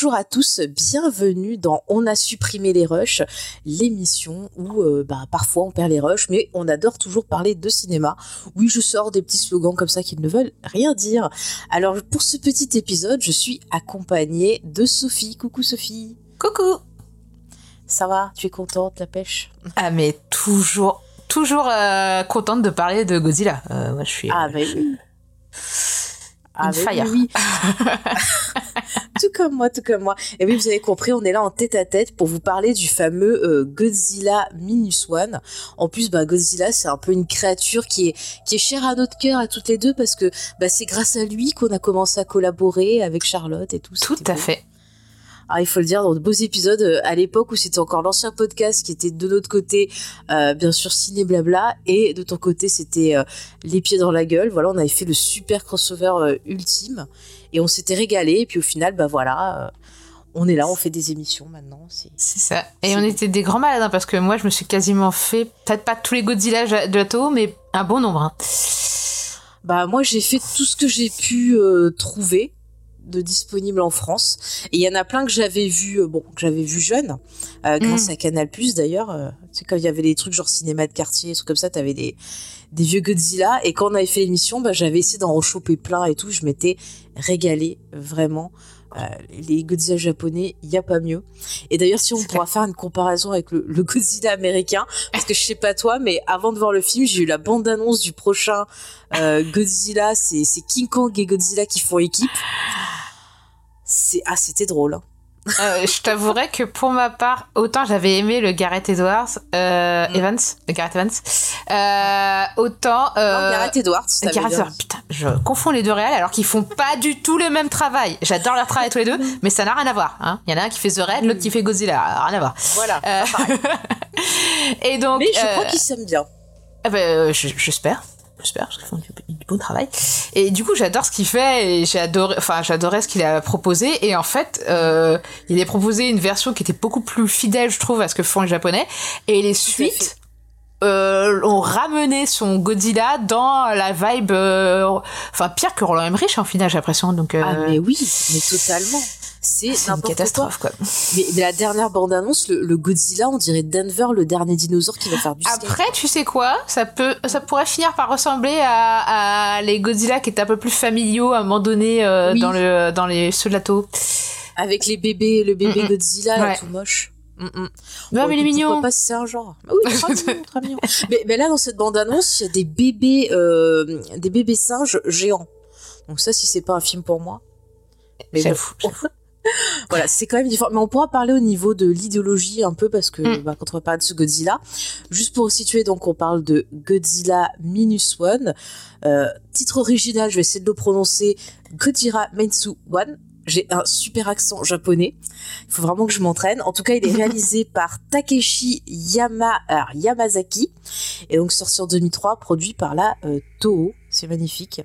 Bonjour à tous, bienvenue dans On a supprimé les rushs, l'émission où euh, bah, parfois on perd les rushs, mais on adore toujours parler de cinéma. Oui, je sors des petits slogans comme ça qui ne veulent rien dire. Alors pour ce petit épisode, je suis accompagnée de Sophie. Coucou Sophie. Coucou Ça va? Tu es contente, la pêche? Ah mais toujours, toujours euh, contente de parler de Godzilla. Euh, moi je suis... Ah bah oui. Ah, fire. oui, tout comme moi, tout comme moi. Et oui, vous avez compris, on est là en tête à tête pour vous parler du fameux euh, Godzilla Minus One. En plus, bah, Godzilla, c'est un peu une créature qui est, qui est chère à notre cœur, à toutes les deux, parce que bah, c'est grâce à lui qu'on a commencé à collaborer avec Charlotte et tout. Tout à beau. fait. Ah, il faut le dire, dans de beaux épisodes, euh, à l'époque où c'était encore l'ancien podcast qui était de notre côté, euh, bien sûr, ciné blabla, et de ton côté, c'était euh, les pieds dans la gueule. Voilà, on avait fait le super crossover euh, ultime, et on s'était régalé, et puis au final, bah voilà, on est là, on fait des émissions maintenant. C'est... Ça. Et on était des grands malades, hein, parce que moi je me suis quasiment fait, peut-être pas tous les Godzilla de la Toho, mais un bon nombre. hein. Bah moi, j'ai fait tout ce que j'ai pu trouver de disponible en France. Et il y en a plein que j'avais vu euh, bon que j'avais vu jeune euh, grâce Mm. à Canal Plus d'ailleurs euh, tu sais quand il y avait des trucs genre cinéma de quartier des trucs comme ça t'avais des des vieux Godzilla. Et quand on avait fait l'émission bah j'avais essayé d'en rechoper plein et tout. Je m'étais régalée vraiment. Euh, les Godzilla japonais il y a pas mieux. Et d'ailleurs si on pourra faire une comparaison avec le, le Godzilla américain parce que je sais pas toi mais avant de voir le film j'ai eu la bande annonce du prochain euh, Godzilla. C'est c'est King Kong et Godzilla qui font équipe c'est ah c'était drôle hein. Euh, je t'avouerais que pour ma part, autant j'avais aimé le Gareth Edwards, euh, Mm. Evans, le Gareth Evans, euh, autant... Non, Gareth Edwards Gareth Edwards, putain, je confonds les deux réels alors qu'ils font pas du tout le même travail. J'adore leur travail tous les deux, mais ça n'a rien à voir. Hein. Il y en a un qui fait The Red, l'autre qui fait Godzilla, rien à voir. voilà et donc, mais je crois qu'ils s'aiment bien ah bah, je- j'espère. J'espère, parce qu'ils font du, du bon travail. Et du coup, j'adore ce qu'il fait et j'ai adoré, enfin, j'adorais ce qu'il a proposé. Et en fait, euh, il a proposé une version qui était beaucoup plus fidèle, je trouve, à ce que font les Japonais. Et les suites euh, ont ramené son Godzilla dans la vibe, euh, enfin, pire que Roland Emmerich, en final, j'ai l'impression. Donc, euh, ah mais oui mais totalement c'est une catastrophe, quoi. quoi. Mais, mais la dernière bande annonce le, le Godzilla on dirait Denver le dernier dinosaure qui va faire du skate. Après, tu sais quoi? Ça peut, ça pourrait finir par ressembler à, à les Godzilla qui étaient un peu plus familiaux à un moment donné euh, Oui. dans le dans les ceux de la taux. avec les bébés le bébé Mm, mm. Godzilla là, Ouais. tout moche Mm, mm. Non, Bon, mais il est mignon. Pas si c'est un genre Ah Oui, très mignon, très mignon. Mais, mais là, dans cette bande-annonce, il y a des bébés, euh, des bébés singes géants. Donc ça, si c'est pas un film pour moi. Mais bon, J'avoue, j'avoue. voilà, c'est quand même différent. Mais on pourra parler au niveau de l'idéologie un peu parce que Mm. bah, quand on va parler de ce Godzilla, juste pour situer, donc on parle de Godzilla Minus One. Euh, titre original, je vais essayer de le prononcer, Godzilla Minus One. J'ai un super accent japonais. Il faut vraiment que je m'entraîne. En tout cas, il est réalisé par Takeshi Yama, alors, Yamazaki et donc sorti en 2003, produit par la euh, Toho. C'est magnifique.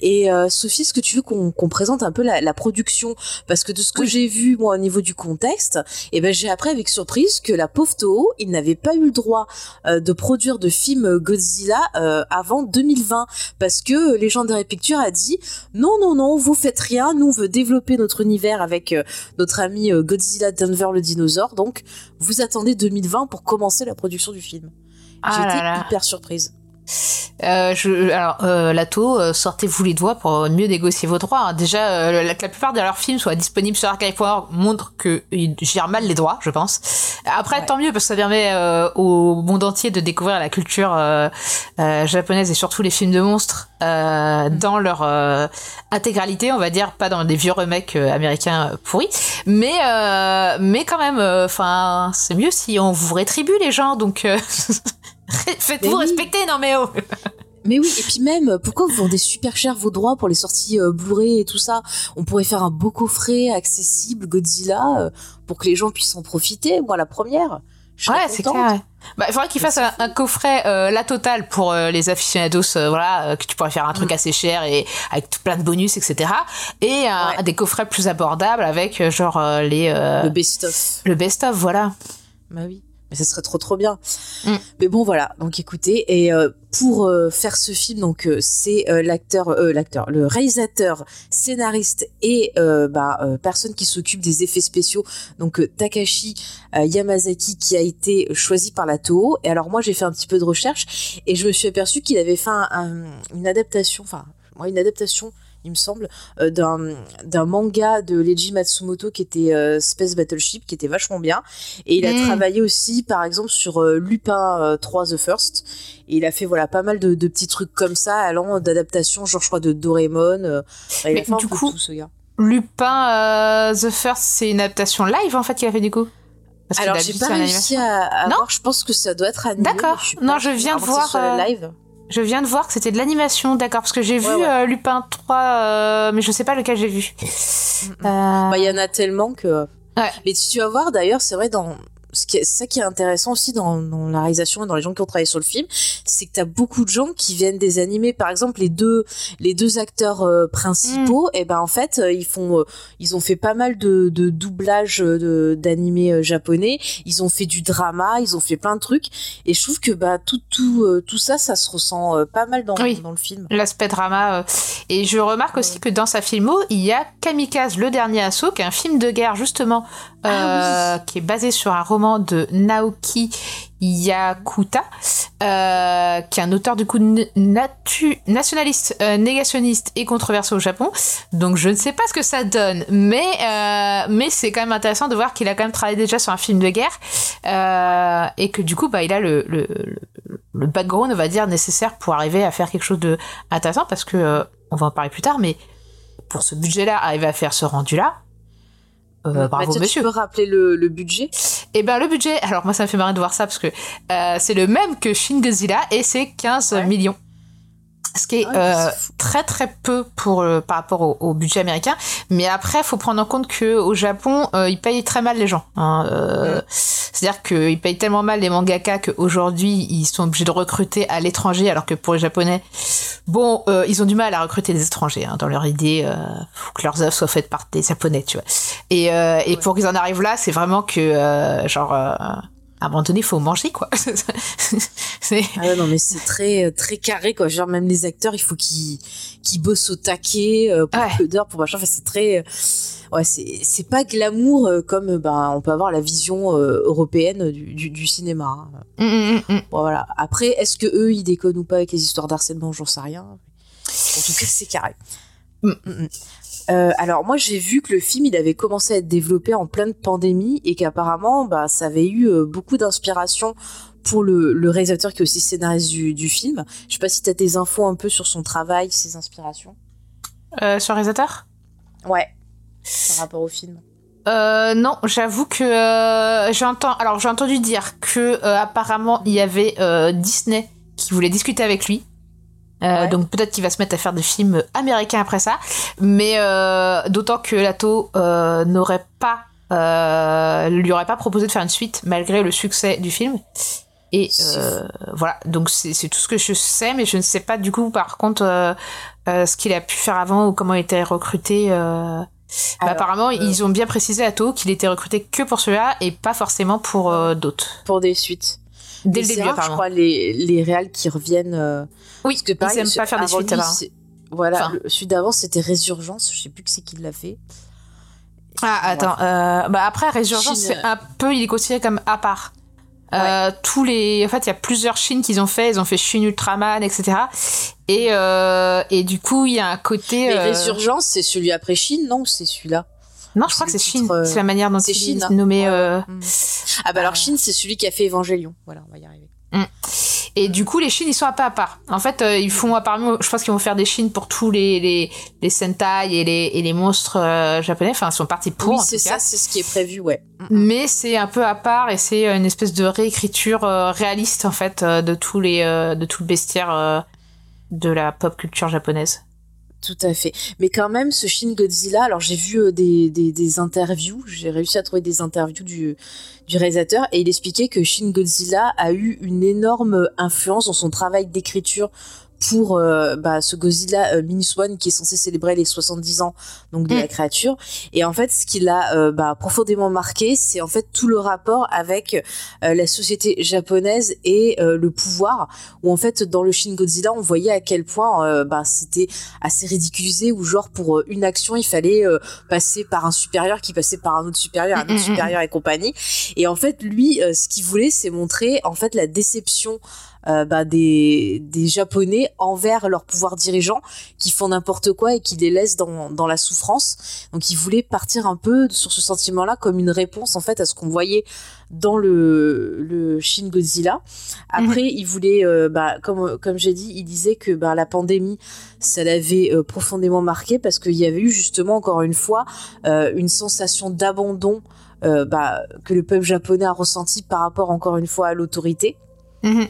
Et euh, Sophie, est-ce que tu veux qu'on présente un peu la, la production? Parce que de ce que Oui. j'ai vu moi au niveau du contexte, et ben j'ai appris avec surprise que la pauvre Toho, il n'avait pas eu le droit euh, de produire de film Godzilla euh, avant 2020 parce que Legendary Pictures a dit non non non, vous faites rien, nous on veut développer notre univers avec notre ami Godzilla Denver le dinosaure, donc vous attendez 2020 pour commencer la production du film. Ah J'étais hyper surprise. Euh, je, alors, euh, Lato, euh, sortez-vous les doigts pour mieux négocier vos droits. hein. Déjà, euh, la, que la plupart de leurs films soient disponibles sur Archive.org montre qu'ils gèrent mal les droits, je pense. Après, Ouais. tant mieux, parce que ça permet euh, au monde entier de découvrir la culture euh, japonaise et surtout les films de monstres euh, dans leur euh, intégralité, on va dire, pas dans des vieux remakes américains pourris, mais euh, mais quand même, enfin, c'est mieux si on vous rétribue les gens, donc. Faites-vous oui. respecter, non mais oh Mais oui, et puis même, pourquoi vous vendez super cher vos droits pour les sorties euh, Blu-ray et tout ça? On pourrait faire un beau coffret accessible Godzilla euh, pour que les gens puissent en profiter. Moi, la première. Je Ouais, c'est clair. ouais. Bah, il faudrait qu'ils fassent un, un coffret euh, la totale pour euh, les aficionados, euh, voilà, que tu pourrais faire un truc Mm. assez cher et avec plein de bonus, etc. Et Ouais. des coffrets plus abordables avec genre les Le best-of. le best-of, voilà. Bah oui. Mais ça serait trop trop bien. Mm. Mais bon voilà, donc écoutez, et euh, pour euh, faire ce film, donc euh, c'est l'acteur, l'acteur, le réalisateur, scénariste et bah, personne qui s'occupe des effets spéciaux, donc Takashi Yamazaki qui a été choisi par la Toho. Et alors moi j'ai fait un petit peu de recherche et je me suis aperçu qu'il avait fait un- un- une adaptation, enfin moi une adaptation il me semble, euh, d'un manga de Leiji Matsumoto qui était euh, Space Battleship, qui était vachement bien. Et il a Mm. travaillé aussi, par exemple, sur euh, Lupin euh, 3 The First. Et il a fait voilà pas mal de, de petits trucs comme ça, allant d'adaptation, genre je crois de Doraemon. euh, il Mais a fait un du coup- tout ce gars. Lupin euh, The First, c'est une adaptation live en fait qu'il a fait du coup? Parce Alors j'ai pas réussi à, à Non? voir, je pense que ça doit être animé. D'accord. Non, je viens de voir, euh, live. Je viens de voir que c'était de l'animation, d'accord, parce que j'ai vu Ouais, euh, Lupin 3, euh, mais je sais pas lequel j'ai vu. Bah, il y en a tellement que. Ouais. Mais tu vas voir d'ailleurs, c'est vrai dans ce qui est- c'est ça qui est intéressant aussi dans, dans la réalisation et dans les gens qui ont travaillé sur le film, c'est que t'as beaucoup de gens qui viennent des animés. Par exemple, les deux les deux acteurs euh, principaux, Mm. et ben en fait, euh, ils font euh, ils ont fait pas mal de, de doublage de d'animés japonais. Ils ont fait du drama, ils ont fait plein de trucs. Et je trouve que bah tout tout tout ça, ça se ressent pas mal dans Oui. dans le film. L'aspect drama. Et je remarque aussi que dans sa filmo, il y a Kamikaze, le dernier assaut, qui est un film de guerre justement, Ah qui est basé sur un roman de Naoki Yakuta, euh, qui est un auteur du coup nationaliste, euh, négationniste et controversé au Japon. Donc je ne sais pas ce que ça donne, mais euh, mais c'est quand même intéressant de voir qu'il a quand même travaillé déjà sur un film de guerre et que du coup bah il a le, le, background on va dire nécessaire pour arriver à faire quelque chose de parce que on va en parler plus tard, mais pour ce budget-là, arriver à faire ce rendu-là. Euh, bravo Mathieu, monsieur. Tu peux rappeler le, le budget Et ben le budget, alors moi ça me fait marrer de voir ça parce que euh, c'est le même que Shin Godzilla et c'est 15 Ouais. millions. Ce qui est Ah ouais, euh, très très peu pour euh, par rapport au, au budget américain. Mais après, faut prendre en compte que au Japon, ils payent très mal les gens. hein. Ouais. C'est-à-dire qu'ils payent tellement mal les mangaka qu'aujourd'hui ils sont obligés de recruter à l'étranger, alors que pour les Japonais, bon, euh, ils ont du mal à recruter des étrangers. hein. Dans leur idée, euh, faut que leurs œuvres soient faites par des Japonais, tu vois. Et, euh, et Ouais. pour qu'ils en arrivent là, c'est vraiment que euh, genre euh, à un moment donné, il faut manger quoi. c'est Ah non, mais c'est très, euh, très carré, quoi. Genre, même les acteurs, il faut qu'ils, qu'ils bossent au taquet, euh, pour Ouais. peu d'heures, pour machin. Enfin, c'est très, euh, ouais, c'est, c'est pas glamour, comme, ben, on peut avoir la vision, européenne du, du, du cinéma. hein. Mm, mm, mm, mm. Bon, voilà. Après, est-ce que eux, ils déconnent ou pas avec les histoires d'harcèlement? J'en sais rien. En tout cas, c'est carré. Mm. Euh, alors moi j'ai vu que le film il avait commencé à être développé en pleine pandémie et qu'apparemment bah ça avait eu euh, beaucoup d'inspiration pour le, le réalisateur qui est aussi scénariste du, du film. Je sais pas si tu as des infos un peu sur son travail, ses inspirations. Euh, sur le réalisateur? Ouais. Par rapport au film. Euh, non, j'avoue que euh, j'entends. Alors j'ai entendu dire que euh, apparemment il y avait euh, Disney qui voulait discuter avec lui. Euh, Ouais. Donc peut-être qu'il va se mettre à faire des films américains après ça, mais euh, d'autant que Lato euh, n'aurait pas, euh, lui aurait pas proposé de faire une suite malgré le succès du film. Et euh, voilà, donc c'est tout ce que je sais, mais je ne sais pas du coup par contre ce qu'il a pu faire avant ou comment il était recruté. euh, bah, Alors, apparemment, euh, ils ont bien précisé à Toho qu'il était recruté que pour celui-là et pas forcément pour euh, d'autres. Pour des suites. Dès le début, rare, je crois, les, les réals qui reviennent. euh, Oui, parce que ils pareil, aiment pas faire des avant suites c'est- Voilà, Enfin. le- celui d'avant c'était Résurgence, je sais plus qui c'est qui l'a fait. Ah, attends. euh, bah après, Résurgence, Chine. c'est un peu, il est considéré comme à part. Euh, tous les, en fait, il y a plusieurs Chines qu'ils ont fait. Ils ont fait Shin Ultraman, etc. Et euh, et du coup, il y a un côté. Mais Résurgence, c'est celui après Chine, non c'est celui-là Non, je crois que c'est euh, C'est la manière dont c'est hein. nommé. Euh, Ah bah alors Euh. Chine, c'est celui qui a fait Évangélion. Voilà, on va y arriver. Et du coup, les chines, ils sont un peu à part. En fait, euh, ils font apparemment, je pense qu'ils vont faire des chines pour tous les les, les sentai et les et les monstres euh, japonais. Enfin, ils sont partis pour. Oui, c'est ça, c'est ce qui est prévu, ouais. Mais c'est un peu à part et c'est une espèce de réécriture euh, réaliste en fait euh, de tous les euh, de tout le bestiaire euh, de la pop culture japonaise. Tout à fait. Mais quand même, ce Shin Godzilla, alors j'ai vu euh, des, des, interviews, j'ai réussi à trouver des interviews du, du réalisateur, et il expliquait que Shin Godzilla a eu une énorme influence dans son travail d'écriture pour euh, bah, ce Godzilla euh, Minus One qui est censé célébrer les 70 ans donc de Mm. la créature. Et en fait, ce qui l'a euh, bah, profondément marqué, c'est en fait tout le rapport avec euh, la société japonaise et euh, le pouvoir. Où en fait, dans le Shin Godzilla, on voyait à quel point euh, bah, c'était assez ridiculisé où genre pour une action il fallait euh, passer par un supérieur qui passait par un autre supérieur un Mm, mm, autre mm. supérieur et compagnie et en fait lui euh, ce qu'il voulait c'est montrer en fait la déception euh, bah, des, des japonais envers leur pouvoir dirigeant qui font n'importe quoi et qui les laissent dans, dans la souffrance donc il voulait partir un peu sur ce sentiment là comme une réponse en fait à ce qu'on voyait dans le, le Shin Godzilla après il voulait euh, bah, comme, comme j'ai dit il disait que bah, la pandémie ça l'avait euh, profondément marqué parce qu'il y avait eu justement encore une fois euh, une sensation d'abandon bah, que le peuple japonais a ressenti par rapport encore une fois à l'autorité. Mhm.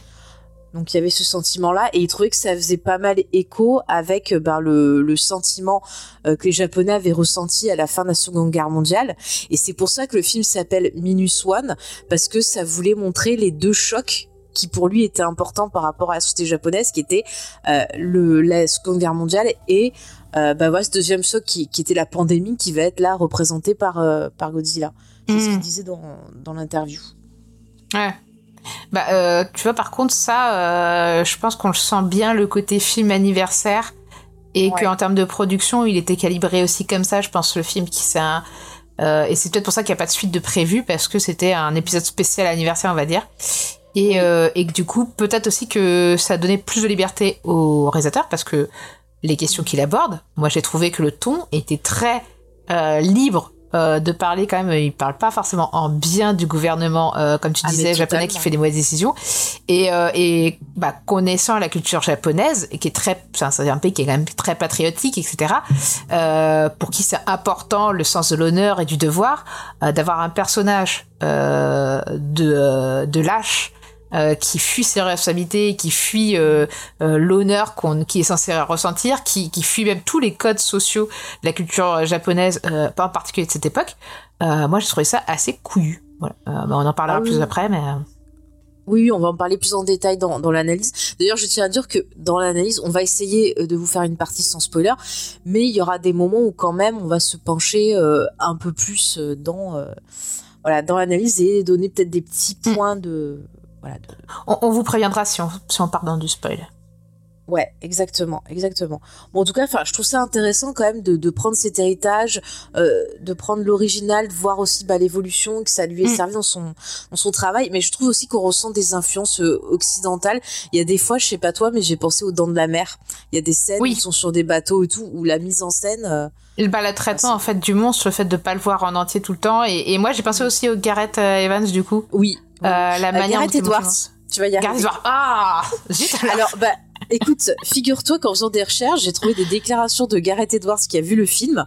Donc il y avait ce sentiment-là et il trouvait que ça faisait pas mal écho avec euh, ben, le, le sentiment euh, que les Japonais avaient ressenti à la fin de la Seconde Guerre mondiale. Et c'est pour ça que le film s'appelle Minus One parce que ça voulait montrer les deux chocs qui pour lui étaient importants par rapport à la société japonaise, qui était euh, le, la Seconde Guerre mondiale et euh, bah voilà ce deuxième choc qui, qui était la pandémie qui va être là représenté par par Godzilla. C'est ce Mhm. qu'il disait dans, dans l'interview. Ouais. Bah, euh, tu vois, par contre, ça, euh, je pense qu'on le sent bien le côté film anniversaire et Ouais. qu'en termes de production, il était calibré aussi comme ça. Je pense le film qui c'est un euh, et c'est peut-être pour ça qu'il n'y a pas de suite de prévu parce que c'était un épisode spécial anniversaire, on va dire. Et, et que du coup, peut-être aussi que ça donnait plus de liberté au réalisateur parce que les questions qu'il aborde, moi j'ai trouvé que le ton était très libre euh, de parler quand même. Il parle pas forcément en bien du gouvernement, euh, comme tu Ah, disais, japonais qui fait des mauvaises décisions. Et, euh, et bah, connaissant la culture japonaise, et qui est très, c'est un pays qui est quand même très patriotique, etc. Euh, pour qui c'est important le sens de l'honneur et du devoir, euh, d'avoir un personnage euh, de, de lâche. Euh, qui fuit ses responsabilités, qui fuit euh, euh, l'honneur qu'on qui est censé ressentir, qui, qui fuit même tous les codes sociaux de la culture japonaise, pas en particulier de cette époque. Moi, j'ai trouvé ça assez couillu. Voilà. Bah, on en parlera Ah oui. plus après, mais Oui, on va en parler plus en détail dans, dans l'analyse. D'ailleurs, je tiens à dire que dans l'analyse, on va essayer de vous faire une partie sans spoiler, mais il y aura des moments où quand même on va se pencher un peu plus dans voilà dans l'analyse et donner peut-être des petits Mm. points de voilà de, on, on vous préviendra si on, si on part dans du spoil. Ouais, exactement, exactement. Bon, en tout cas, enfin, je trouve ça intéressant quand même de, de prendre cet héritage, euh, de prendre l'original, de voir aussi bah, l'évolution que ça lui est Mm. servi dans son dans son travail. Mais je trouve aussi qu'on ressent des influences euh, occidentales. Il y a des fois, je sais pas toi, mais j'ai pensé aux Dents de la Mer. Il y a des scènes Oui. où ils sont sur des bateaux et tout, où la mise en scène. euh, bah, le traitement en fait du monstre, le fait de pas le voir en entier tout le temps. Et, et moi, j'ai pensé aussi au Gareth Evans du coup. oui. Euh, la manière Gareth Edwards. Tu vas y arriver. Gareth Edwards. Ah Zut, alors. Alors, bah, écoute, figure-toi qu'en faisant des recherches, j'ai trouvé des déclarations de Gareth Edwards qui a vu le film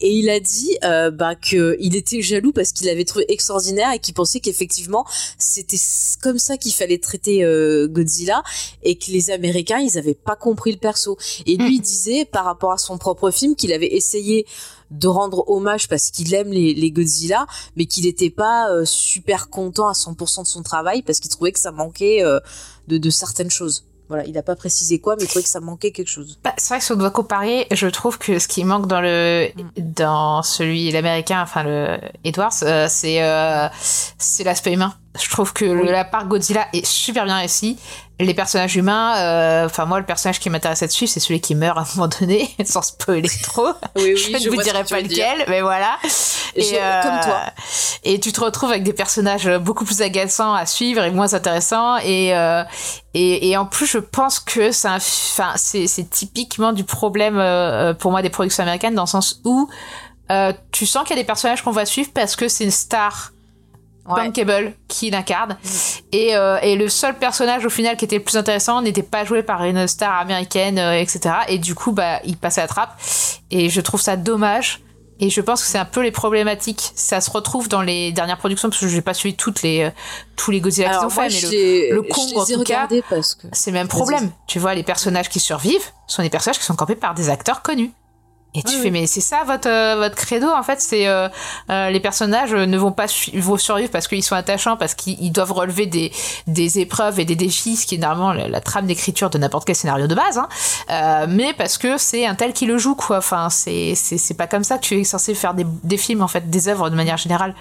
et il a dit euh, bah, que il était jaloux parce qu'il l'avait trouvé extraordinaire et qu'il pensait qu'effectivement c'était comme ça qu'il fallait traiter euh, Godzilla et que les Américains ils avaient pas compris le perso. Et lui il disait par rapport à son propre film qu'il avait essayé de rendre hommage parce qu'il aime les, les Godzilla, mais qu'il n'était pas euh, super content à 100% de son travail parce qu'il trouvait que ça manquait euh, de, de certaines choses. Voilà, il n'a pas précisé quoi, mais il trouvait que ça manquait quelque chose. Bah, c'est vrai que si on doit comparer, je trouve que ce qui manque dans le dans celui l'américain, enfin le Edwards, euh, c'est euh, c'est l'aspect humain. Je trouve que le- la part Godzilla est super bien réussie. Les personnages humains, euh, enfin moi le personnage qui m'intéresse dessus, c'est celui qui meurt à un moment donné, sans spoiler trop. Oui, je ne vous dirai pas lequel, mais voilà. euh, Je- comme toi. Et tu te retrouves avec des personnages beaucoup plus agaçants à suivre et moins intéressants. Et, euh, et, et en plus, je pense que c'est enfin, c'est typiquement du problème euh, pour moi des productions américaines dans le sens où euh, tu sens qu'il y a des personnages qu'on va suivre parce que c'est une star Ouais. qui l'incarne. Et, euh, et le seul personnage au final qui était le plus intéressant n'était pas joué par une star américaine, euh, etc. Et du coup, bah, il passe à la trappe. Et je trouve ça dommage. Et je pense que c'est un peu les problématiques. Ça se retrouve dans les dernières productions, parce que je n'ai pas suivi toutes les, euh, tous les Godzilla qu'ils ont fait, mais le, le Kong, en tout cas, c'est le même problème. Tu vois, les personnages qui survivent sont des personnages qui sont campés par des acteurs connus. Et tu fais, mais c'est ça votre, euh, votre credo, en fait, c'est euh, euh, les personnages ne vont pas vont survivre parce qu'ils sont attachants, parce qu'ils ils doivent relever des, des épreuves et des défis, ce qui est normalement la, la trame d'écriture de n'importe quel scénario de base, hein. Euh, mais parce que c'est un tel qui le joue, quoi. Enfin, c'est c'est c'est pas comme ça que tu es censé faire des, des films, en fait, des œuvres de manière générale.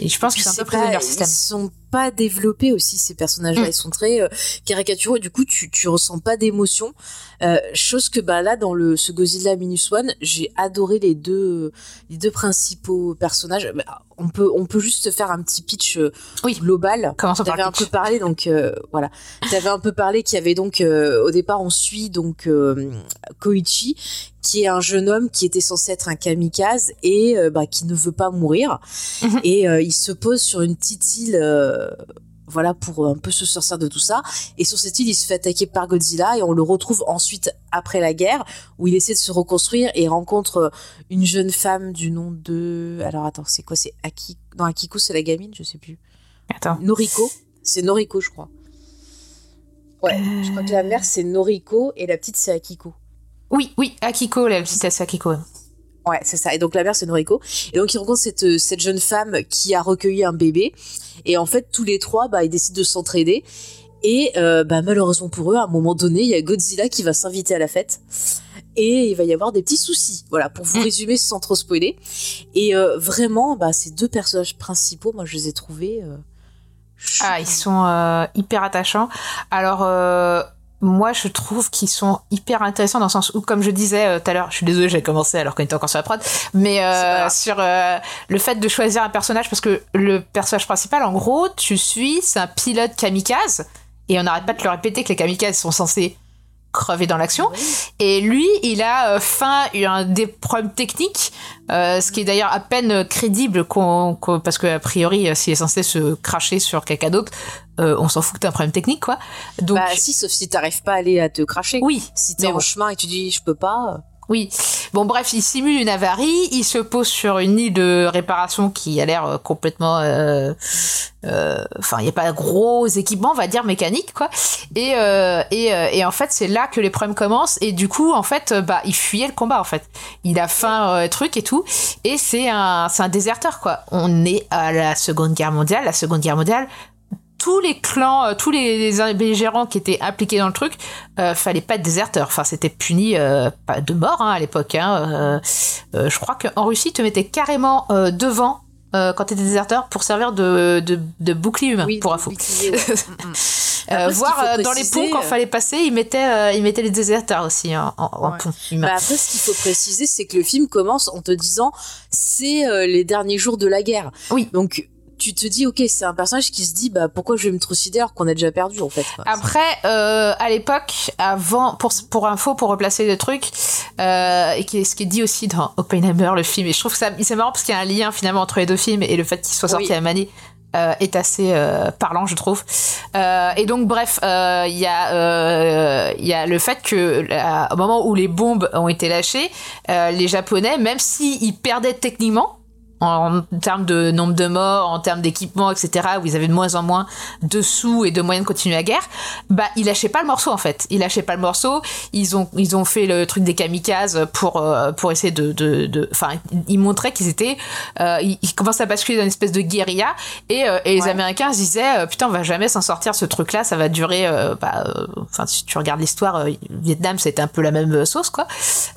Et je pense Puis sont un peu c'est pas- leur système. Ils sont pas développés aussi ces personnages-là. Mm. Ils sont très euh, caricaturaux. et Du coup, tu tu ressens pas d'émotion. Euh, chose que bah là dans le ce Godzilla Minus One, j'ai adoré les deux les deux principaux personnages. Bah, On peut on peut juste faire un petit pitch euh, Oui. global. T'avais le un peu parlé donc euh, voilà. T'avais un peu parlé qu'il y avait donc euh, au départ on suit donc euh, Koichi qui est un jeune homme qui était censé être un kamikaze et bah, qui ne veut pas mourir Mhm. et il se pose sur une petite île voilà pour un peu se sortir de tout ça. Et sur cette île il se fait attaquer par Godzilla et on le retrouve ensuite après la guerre où il essaie de se reconstruire et rencontre euh, une jeune femme du nom de alors attends c'est quoi c'est Aki non Akiko c'est la gamine je sais plus. Attends. Noriko. C'est Noriko je crois. Ouais je crois que la mère c'est Noriko et la petite c'est Akiko. Oui, oui, Akiko, la petite c'est Akiko. Ouais. C'est ça. Et donc la mère c'est Noriko. Et donc il rencontre cette euh, cette jeune femme qui a recueilli un bébé. Et en fait tous les trois, bah ils décident de s'entraider. Et euh, bah malheureusement pour eux, à un moment donné, il y a Godzilla qui va s'inviter à la fête. Et il va y avoir des petits soucis. Voilà, pour vous résumer sans trop spoiler. Et euh, vraiment, bah ces deux personnages principaux, moi je les ai trouvés. euh, Ah, ils sont hyper attachants. Alors, moi, je trouve qu'ils sont hyper intéressants dans le sens où, comme je disais euh, tout à l'heure, je suis désolée, j'ai commencé alors qu'on était encore sur la prod, mais euh, sur euh, le fait de choisir un personnage, parce que le personnage principal, en gros, tu suis, c'est un pilote kamikaze, et on n'arrête pas de le répéter que les kamikazes sont censés crever dans l'action. Et lui, il a euh, faim, eu un des problèmes techniques, euh, ce qui est d'ailleurs à peine crédible qu'on, parce que a priori, euh, s'il est censé se cracher sur quelqu'un d'autre, euh, on s'en fout que t'as un problème technique, quoi. Donc, Bah si, sauf si t'arrives pas à aller à te cracher. oui, Si t'es en bon. chemin et tu dis je peux pas. Oui. Bon, bref, il simule une avarie, il se pose sur une île de réparation qui a l'air euh, complètement... euh, euh, Enfin, il n'y a pas de gros équipements, on va dire, mécaniques, quoi. Et, euh, et, euh, et en fait, c'est là que les problèmes commencent. Et du coup, en fait, bah, il fuyait le combat, en fait. Il a faim, truc et tout. Et c'est un, c'est un déserteur, quoi. On est à la Seconde Guerre mondiale. La Seconde Guerre mondiale, tous les clans, euh, tous les, les belligérants qui étaient impliqués dans le truc, euh, fallait pas être déserteur. Enfin, c'était puni euh, pas de mort hein, à l'époque. Hein. Euh, je crois qu'en Russie, te mettais carrément devant quand t'étais déserteur pour servir de, de, de bouclier humain, oui, pour info. bouclier, ouais. Mm, mm. Après, voir dans les ponts quand fallait passer, ils mettaient, ils mettaient les déserteurs aussi hein, en, en Ouais. pont humain. Bah après, ce qu'il faut préciser, c'est que le film commence en te disant c'est les derniers jours de la guerre. Oui. Donc tu te dis ok, c'est un personnage qui se dit bah pourquoi je vais me trucider alors qu'on a déjà perdu en fait. Après, euh, à l'époque, avant, pour, pour info, pour replacer le truc, euh, et qui est, ce qui est dit aussi dans Oppenheimer, le film, et je trouve que ça, c'est marrant parce qu'il y a un lien finalement entre les deux films et le fait qu'ils soient sortis Oui. à année. euh, est assez euh, parlant, je trouve. Et donc, bref, il y a il y a le fait que là, au moment où les bombes ont été lâchées, les Japonais, même s'ils perdaient techniquement en termes de nombre de morts, en termes d'équipement, etc., où ils avaient de moins en moins de sous et de moyens de continuer la guerre, bah ils lâchaient pas le morceau en fait. Ils lâchaient pas le morceau. Ils ont ils ont fait le truc des kamikazes pour euh, pour essayer de de de. Enfin, ils montraient qu'ils étaient euh, ils, ils commençaient à basculer dans une espèce de guérilla et, euh, et les Ouais. Américains se disaient euh, putain on va jamais s'en sortir ce truc là, ça va durer. euh, bah, euh, Enfin si tu regardes l'histoire, Vietnam c'était un peu la même sauce quoi.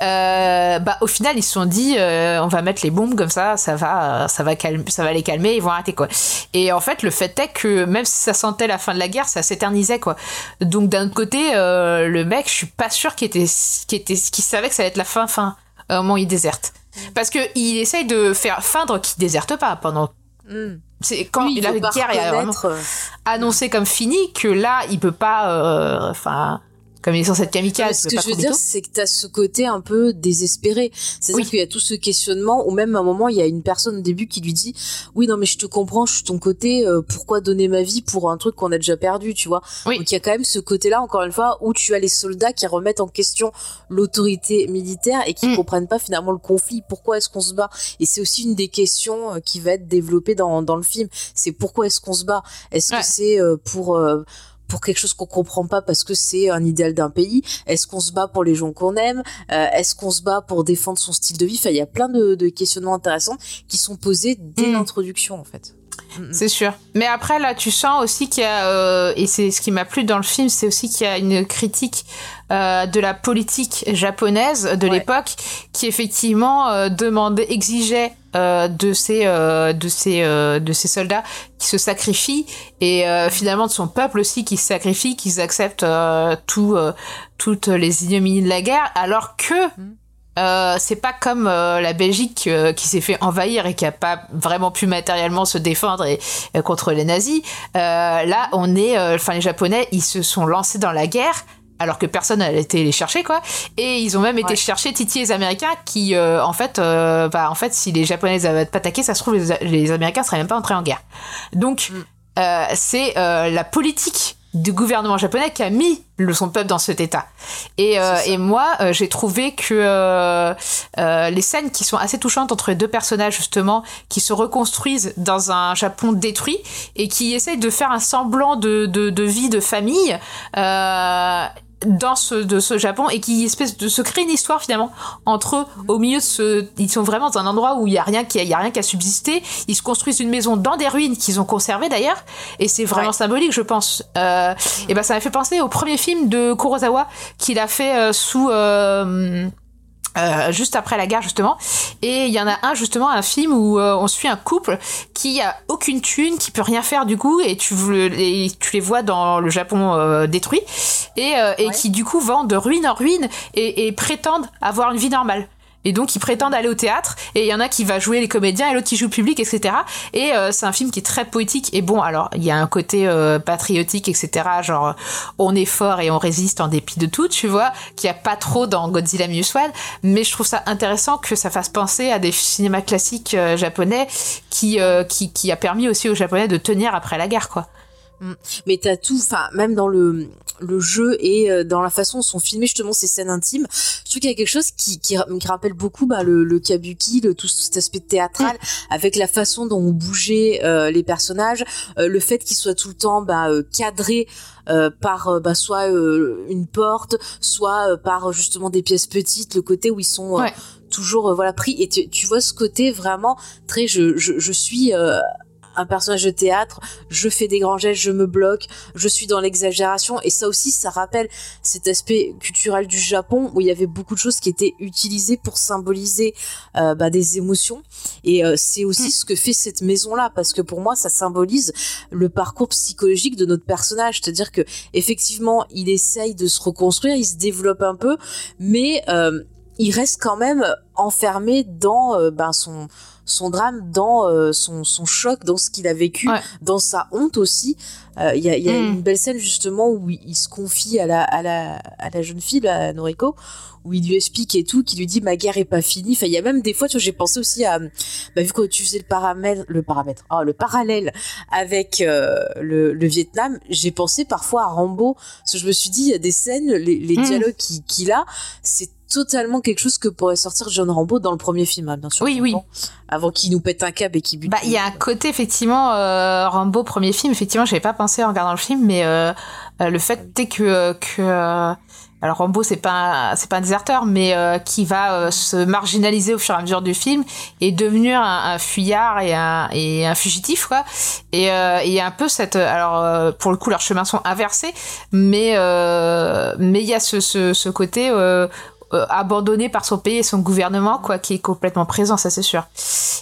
Euh, bah au final ils se sont dit euh, on va mettre les bombes comme ça, ça va ça va calmer, ça va les calmer, ils vont arrêter quoi. Et en fait le fait est que même si ça sentait la fin de la guerre, ça s'éternisait quoi. Donc d'un autre côté euh, le mec, je suis pas sûr qu'il était qu'il était qu'il savait que ça allait être la fin fin euh, au moment où il déserte. Parce que il essaye de faire feindre qu'il déserte pas pendant Mm. c'est quand Oui, il la guerre est vraiment reconnaître, euh, annoncé comme fini que là il peut pas euh, enfin comme il est censé être kamikaze. ce que je veux dire, c'est que tu as ce côté un peu désespéré. C'est-à-dire qu'il y a tout ce questionnement, ou même à un moment, il y a une personne au début qui lui dit Oui, non, mais je te comprends, je suis ton côté, euh, pourquoi donner ma vie pour un truc qu'on a déjà perdu, tu vois Donc il y a quand même ce côté-là, encore une fois, où tu as les soldats qui remettent en question l'autorité militaire et qui mm. comprennent pas finalement le conflit. Pourquoi est-ce qu'on se bat? Et c'est aussi une des questions euh, qui va être développée dans, dans le film. C'est pourquoi est-ce qu'on se bat? Est-ce que c'est euh, pour pour quelque chose qu'on comprend pas parce que c'est un idéal d'un pays Est-ce qu'on se bat pour les gens qu'on aime? Euh, Est-ce qu'on se bat pour défendre son style de vie? Enfin, il y a plein de, questionnements intéressants qui sont posés dès mm. l'introduction, en fait. C'est sûr. Mais après, là, tu sens aussi qu'il y a, euh, et c'est ce qui m'a plu dans le film, c'est aussi qu'il y a une critique euh, de la politique japonaise de l'époque qui effectivement demandait, exigeait euh, de ces euh, de ces euh, de ces soldats qui se sacrifient et finalement de son peuple aussi qui se sacrifie, qu'ils acceptent tout toutes les ignominies de la guerre, alors que mm. C'est pas comme la Belgique qui s'est fait envahir et qui a pas vraiment pu matériellement se défendre et, contre les nazis. là, on est, enfin les Japonais, ils se sont lancés dans la guerre alors que personne n'a été les chercher quoi et ils ont même été chercher Titi les Américains qui euh, en fait euh, bah en fait si les Japonais avaient pas attaqué ça se trouve les, les, Américains seraient même pas entrés en guerre donc mm. euh, c'est la politique du gouvernement japonais qui a mis le, son peuple dans cet état. Et, et moi, j'ai trouvé que les scènes qui sont assez touchantes entre les deux personnages, justement, qui se reconstruisent dans un Japon détruit et qui essayent de faire un semblant de, de, de vie de famille, dans ce de ce Japon et qui espèce de se créer une histoire finalement entre eux. Au milieu de ce ils sont vraiment dans un endroit où il y a rien qui il y a rien qui a subsisté. Ils se construisent une maison dans des ruines qu'ils ont conservées d'ailleurs. Et c'est vraiment symbolique je pense. Euh, et ben ça m'a fait penser au premier film de Kurosawa qu'il a fait euh, sous euh, euh, juste après la guerre justement. Et il y en a un justement un film où euh, on suit un couple qui a aucune thune qui peut rien faire du coup et tu, les, tu les vois dans le Japon euh, détruit. Et, et qui du coup vont de ruine en ruine et, et prétendent avoir une vie normale et donc ils prétendent aller au théâtre et il y en a qui va jouer les comédiens et l'autre qui joue le public etc et euh, c'est un film qui est très poétique. Et bon alors il y a un côté euh, patriotique etc genre on est fort et on résiste en dépit de tout tu vois qu'il y a pas trop dans Godzilla Minus One mais je trouve ça intéressant que ça fasse penser à des cinémas classiques euh, japonais qui, qui qui a permis aussi aux japonais de tenir après la guerre quoi. Mm. Mais t'as tout, enfin même dans le le jeu et euh, dans la façon dont sont filmées justement ces scènes intimes, je trouve qu'il y a quelque chose qui, qui, qui rappelle beaucoup bah, le, le kabuki, le, tout cet aspect théâtral, avec la façon dont on bougeait euh, les personnages, euh, le fait qu'ils soient tout le temps bah, cadrés par bah, soit une porte, soit par justement des pièces petites, le côté où ils sont toujours voilà pris. Et tu, tu, vois ce côté vraiment très je, je, je suis un personnage de théâtre, je fais des grands gestes, je me bloque, je suis dans l'exagération et ça aussi ça rappelle cet aspect culturel du Japon où il y avait beaucoup de choses qui étaient utilisées pour symboliser euh, bah, des émotions et euh, c'est aussi mm. ce que fait cette maison là parce que pour moi ça symbolise le parcours psychologique de notre personnage, c'est-à-dire que effectivement il essaye de se reconstruire, il se développe un peu mais euh, il reste quand même enfermé dans ben, son son drame, dans euh, son, son choc, dans ce qu'il a vécu, dans sa honte aussi. Euh, il y a, y a mm. une belle scène justement où il, se confie à la, à la, à la jeune fille, à Noriko, où il lui explique et tout, qui lui dit ma guerre est pas finie. Enfin, il y a même des fois, tu vois, j'ai pensé aussi à, bah, vu que tu faisais le paramètre, le paramètre, oh, le parallèle avec le, le, Vietnam, j'ai pensé parfois à Rambo, parce que je me suis dit, il y a des scènes, les, les mm. dialogues qu'il a, c'est totalement quelque chose que pourrait sortir John Rambo dans le premier film, hein, bien sûr. Oui, oui. Avant qu'il nous pète un câble et qu'il bute. Bah, il y a un côté, effectivement, euh, Rambo, premier film, effectivement, j'avais pas pensé en regardant le film, mais euh, euh le fait est que, que euh, alors Rambo c'est pas c'est pas un déserteur mais euh, qui va euh, se marginaliser au fur et à mesure du film et devenir un, fuyard et un et un fugitif quoi et euh, il y a un peu cette alors pour le coup leurs chemins sont inversés mais mais il y a ce ce, ce côté euh, abandonné par son pays et son gouvernement, quoi, qui est complètement présent, ça c'est sûr.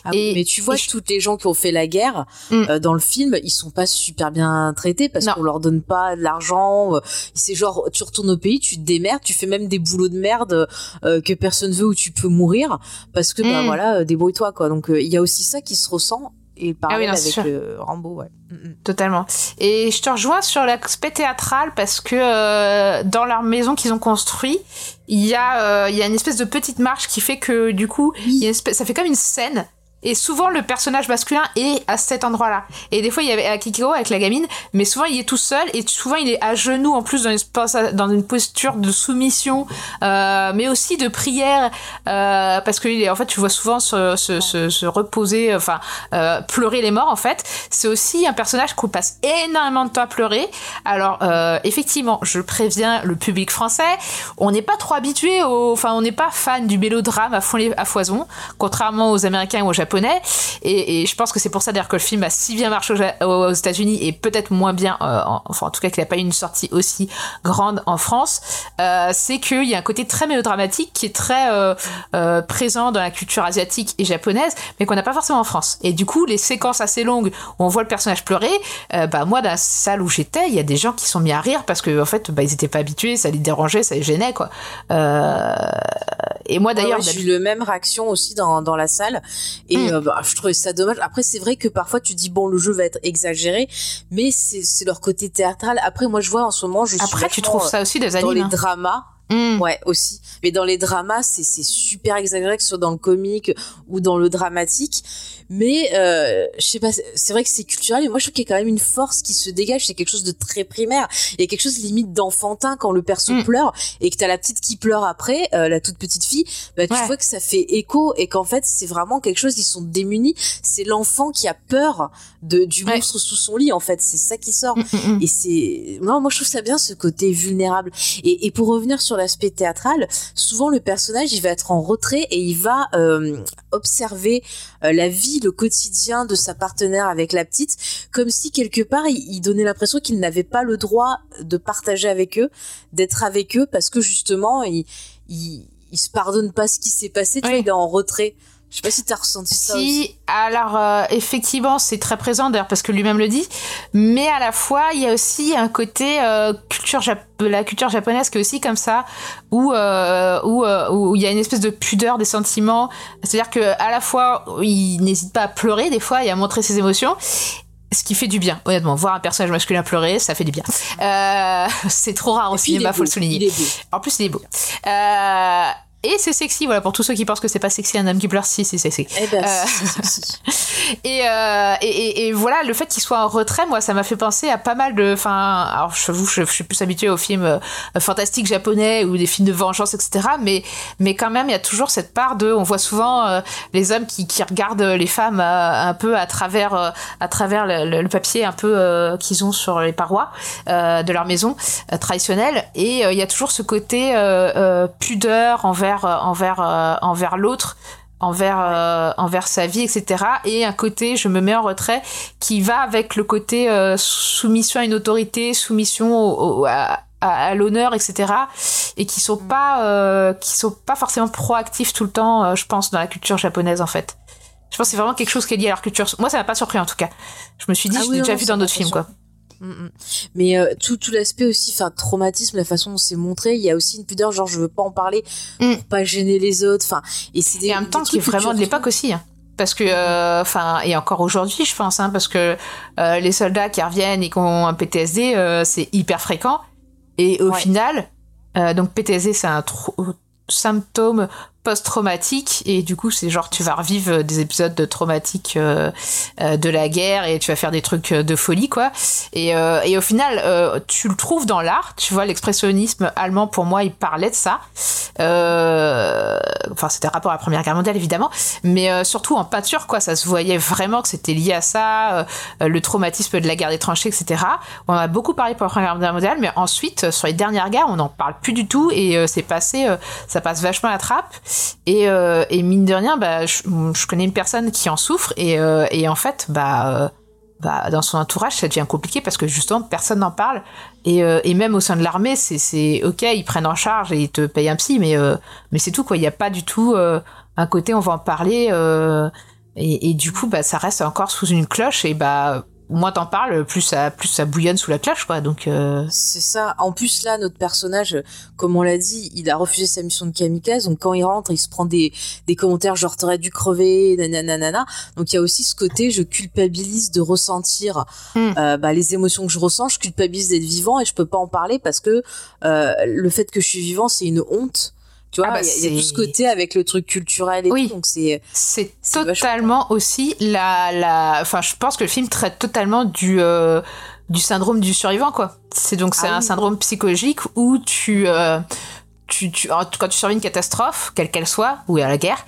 Ah et, mais tu vois, toutes les gens qui ont fait la guerre mm. euh, dans le film, ils sont pas super bien traités parce qu'on leur donne pas de l'argent. Euh, c'est genre, tu retournes au pays, tu te démerdes, tu fais même des boulots de merde que personne veut où tu peux mourir parce que bah mm. voilà, débrouille-toi quoi. Donc il y a aussi ça qui se ressent et le Ah oui, non, avec euh, Rambo, ouais. Mm, mm. Totalement. Et je te rejoins sur l'aspect théâtral parce que euh, dans leur maison qu'ils ont construit, il y a euh, il y a une espèce de petite marche qui fait que du coup, il y a une espèce- ça fait comme une scène. Et souvent le personnage masculin est à cet endroit-là. Et des fois il y avait Akihiro avec la gamine, mais souvent il est tout seul et souvent il est à genoux en plus dans une, posture de soumission, euh, mais aussi de prière, euh, parce que en fait tu vois souvent se, se, se, se reposer, enfin euh, pleurer les morts en fait. C'est aussi un personnage qu'on passe énormément de temps à pleurer. Alors euh, effectivement, je préviens le public français, on n'est pas trop habitué au, enfin on n'est pas fan du mélodrame à, à foison, contrairement aux Américains ou aux Japonais. Et, je pense que c'est pour ça d'ailleurs que le film a si bien marché aux, aux États-Unis et peut-être moins bien, euh, en- enfin en tout cas qu'il n'a pas eu une sortie aussi grande en France. Euh, c'est qu'il y a un côté très mélodramatique qui est très euh, présent dans la culture asiatique et japonaise, mais qu'on n'a pas forcément en France. Et du coup, les séquences assez longues où on voit le personnage pleurer, bah moi dans la salle où j'étais, il y a des gens qui sont mis à rire parce que en fait, bah, ils étaient pas habitués, ça les dérangeait, ça les gênait quoi. Et moi d'ailleurs, Ouais, ouais, j'ai eu le même réaction aussi dans, la salle Mm. euh, bah, je trouvais ça dommage. Après c'est vrai que parfois tu dis bon le jeu va être exagéré, mais c'est leur côté théâtral. Après moi je vois en ce moment je suis après tu trouves ça aussi des dans les hein. dramas. Mm. Ouais, aussi. Mais dans les dramas, c'est c'est super exagéré, que ce soit dans le comique ou dans le dramatique. Mais euh, je sais pas, c'est- vrai que c'est culturel. Et moi, je trouve qu'il y a quand même une force qui se dégage. C'est quelque chose de très primaire. Il y a quelque chose limite d'enfantin quand le perso Mm. pleure et que t'as la petite qui pleure après, euh, la toute petite fille. Bah, tu Ouais. vois que ça fait écho et qu'en fait, c'est vraiment quelque chose. Ils sont démunis. C'est l'enfant qui a peur de du Ouais. monstre sous son lit. En fait, c'est ça qui sort. Mm, mm. Et c'est non, moi je trouve ça bien ce côté vulnérable. Et, et pour revenir sur l'aspect théâtral, souvent le personnage il va être en retrait et il va euh, observer euh, la vie, le quotidien de sa partenaire avec la petite, comme si quelque part il, il donnait l'impression qu'il n'avait pas le droit de partager avec eux, d'être avec eux, parce que justement il il, il se pardonne pas ce qui s'est passé. Tu Oui. vois, il est en retrait. Je sais pas si t'as ressenti ça aussi. Si, alors euh, effectivement, c'est très présent d'ailleurs parce que lui-même le dit, mais à la fois il y a aussi un côté euh, culture la culture japonaise qui est aussi comme ça, où euh, où euh, où il y a une espèce de pudeur des sentiments, c'est-à-dire que à la fois il n'hésite pas à pleurer des fois et à montrer ses émotions. Ce qui fait du bien, honnêtement. Voir un personnage masculin pleurer, ça fait du bien. Euh, c'est trop rare au puis, il cinéma, faut le souligner. Il est beau. En plus, il est beau. Euh, et c'est sexy, voilà, pour tous ceux qui pensent que c'est pas sexy un homme qui pleure, si, c'est sexy. Eh ben, Euh, si, si, si. Et, euh, et, et, et voilà, le fait qu'il soit en retrait, moi, ça m'a fait penser à pas mal de. Enfin, alors, je vous, je, je suis plus habituée aux films euh, fantastiques japonais ou des films de vengeance, etc. Mais, mais quand même, il y a toujours cette part de. On voit souvent euh, les hommes qui, qui regardent les femmes euh, un peu à travers, à travers le, le- le papier un peu qu'ils ont sur les parois de leur maison traditionnelle. Et il y a toujours ce côté pudeur envers, euh, envers, euh, envers l'autre envers euh, envers sa vie etc et un côté je me mets en retrait qui va avec le côté euh, soumission à une autorité soumission au, au- à, à, à l'honneur etc et qui sont pas euh, qui sont pas forcément proactifs tout le temps euh, je pense dans la culture japonaise en fait. Je pense que c'est vraiment quelque chose qui est lié à leur culture. Moi ça m'a pas surpris en tout cas. Je me suis dit Ah oui, l'ai déjà vu dans d'autres pas films quoi. Mm, mm. Mais euh, tout, tout l'aspect aussi, enfin traumatisme, la façon dont c'est montré, il y a aussi une pudeur, genre je veux pas en parler Mm. pour pas gêner les autres. Enfin, et c'est des. et en même temps qui est vraiment de l'époque aussi hein. parce que euh, enfin et encore aujourd'hui je pense hein, parce que euh, les soldats qui reviennent et qui ont un PTSD euh, c'est hyper fréquent et au Ouais. final donc PTSD c'est un symptôme post-traumatique et du coup c'est genre tu vas revivre des épisodes de traumatiques euh, euh, de la guerre et tu vas faire des trucs de folie quoi. Et, euh, et au final euh, tu le trouves dans l'art tu vois l'expressionnisme allemand pour moi il parlait de ça. Euh, enfin c'était rapport à la première guerre mondiale évidemment. Mais euh, surtout en peinture quoi ça se voyait vraiment que c'était lié à ça euh, le traumatisme de la guerre des tranchées etc on en a beaucoup parlé pour la première guerre mondiale mais ensuite euh, sur les dernières guerres on n'en parle plus du tout et euh, c'est passé euh, ça passe vachement à la trappe et, euh, et mine de rien bah je, connais une personne qui en souffre et, euh, et en fait bah euh, bah, dans son entourage, ça devient compliqué parce que justement, personne n'en parle. Et, euh, et même au sein de l'armée, c'est, ok, ils prennent en charge et ils te payent un psy, mais, mais c'est tout, quoi. Il n'y a pas du tout un côté, on va en parler. et, et du coup, bah, ça reste encore sous une cloche. Et bah, moins t'en parles, plus ça, plus ça bouillonne sous la cloche, quoi. Donc euh, C'est ça. En plus, là, notre personnage, comme on l'a dit, il a refusé sa mission de kamikaze. Donc, quand il rentre, il se prend des, des commentaires genre t'aurais dû crever, nanana. Donc, il y a aussi ce côté, je culpabilise de ressentir Mm. euh, bah, les émotions que je ressens. Je culpabilise d'être vivant et je peux pas en parler parce que euh, le fait que je suis vivant, c'est une honte. Tu vois, Ah bah, il y a- tout ce côté avec le truc culturel et Oui. tout. Donc, c'est c'est totalement aussi la, la, enfin, je pense que le film traite totalement du, euh, du syndrome du survivant, quoi. C'est donc c'est Ah un oui. syndrome psychologique où tu, euh, tu, tu, quand tu survis une catastrophe, quelle qu'elle soit, ou à la guerre,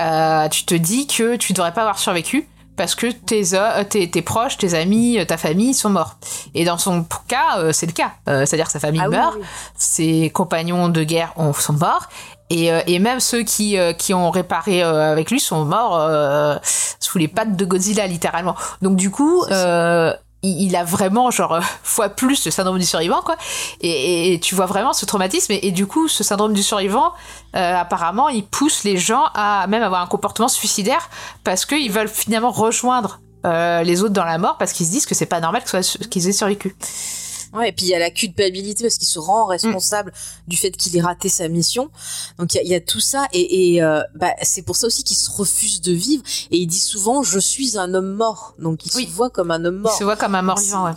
euh, tu te dis que tu devrais pas avoir survécu parce que tes, euh, tes, tes proches, tes amis, euh, ta famille sont morts. Et dans son cas, euh, c'est le cas. C'est-à-dire que sa famille Ah meurt, oui. ses compagnons de guerre ont, sont morts. Et, et même ceux qui, qui ont réparé avec lui sont morts euh, sous les pattes de Godzilla, littéralement. Donc du coup, euh, il, a vraiment, genre, euh, fois plus le syndrome du survivant, quoi. Et, tu vois vraiment ce traumatisme. Et, du coup, ce syndrome du survivant, euh, apparemment, il pousse les gens à même avoir un comportement suicidaire parce qu'ils veulent finalement rejoindre euh, les autres dans la mort parce qu'ils se disent que c'est pas normal qu'ils aient survécu. Ouais, et puis il y a la culpabilité parce qu'il se rend responsable du fait qu'il ait raté sa mission. Donc il y a, il y a tout ça et, et euh, bah, c'est pour ça aussi qu'il se refuse de vivre et il dit souvent je suis un homme mort. Donc il Oui. se voit comme un homme Il mort. se voit comme un mort-vivant, ouais.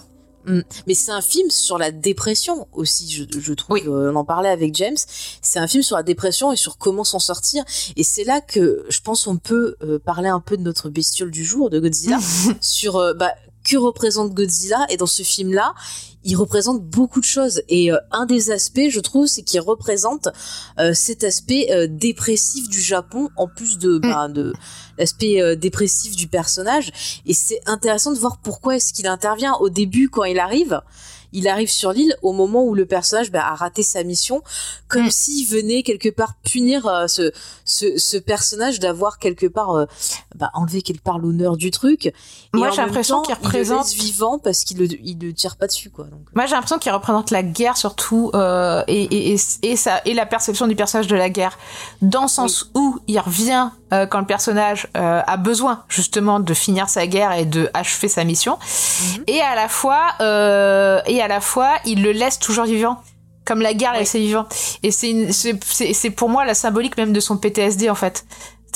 Mm. Mais c'est un film sur la dépression aussi, je, je trouve. Oui. Euh, on en parlait avec James. C'est un film sur la dépression et sur comment s'en sortir. Et c'est là que je pense on peut euh, parler un peu de notre bestiole du jour, de Godzilla, sur euh, bah, que représente Godzilla. Et dans ce film-là, il représente beaucoup de choses. Et euh, un des aspects, je trouve, c'est qu'il représente euh, cet aspect euh, dépressif du Japon, en plus de, bah, de l'aspect dépressif du personnage. Et c'est intéressant de voir pourquoi est-ce qu'il intervient au début quand il arrive. Il arrive sur l'île au moment où le personnage bah, a raté sa mission, comme Mm. s'il venait quelque part punir euh, ce, ce, ce personnage d'avoir quelque part euh, bah, enlevé quelque part l'honneur du truc. Moi, j'ai l'impression qu'il il le représente- vivant parce qu'il le, il le tire pas dessus quoi. Donc, Moi, j'ai l'impression qu'il représente la guerre surtout euh, et, et, et, et, ça, et la perception du personnage de la guerre. Dans le sens où il revient euh, quand le personnage euh, a besoin justement de finir sa guerre et de achever sa mission. Mhm. Et à la fois, euh, et à la fois, il le laisse toujours vivant. Comme la guerre Oui. laissé vivant. Et c'est une- c'est c'est- c'est pour moi la symbolique même de son PTSD en fait.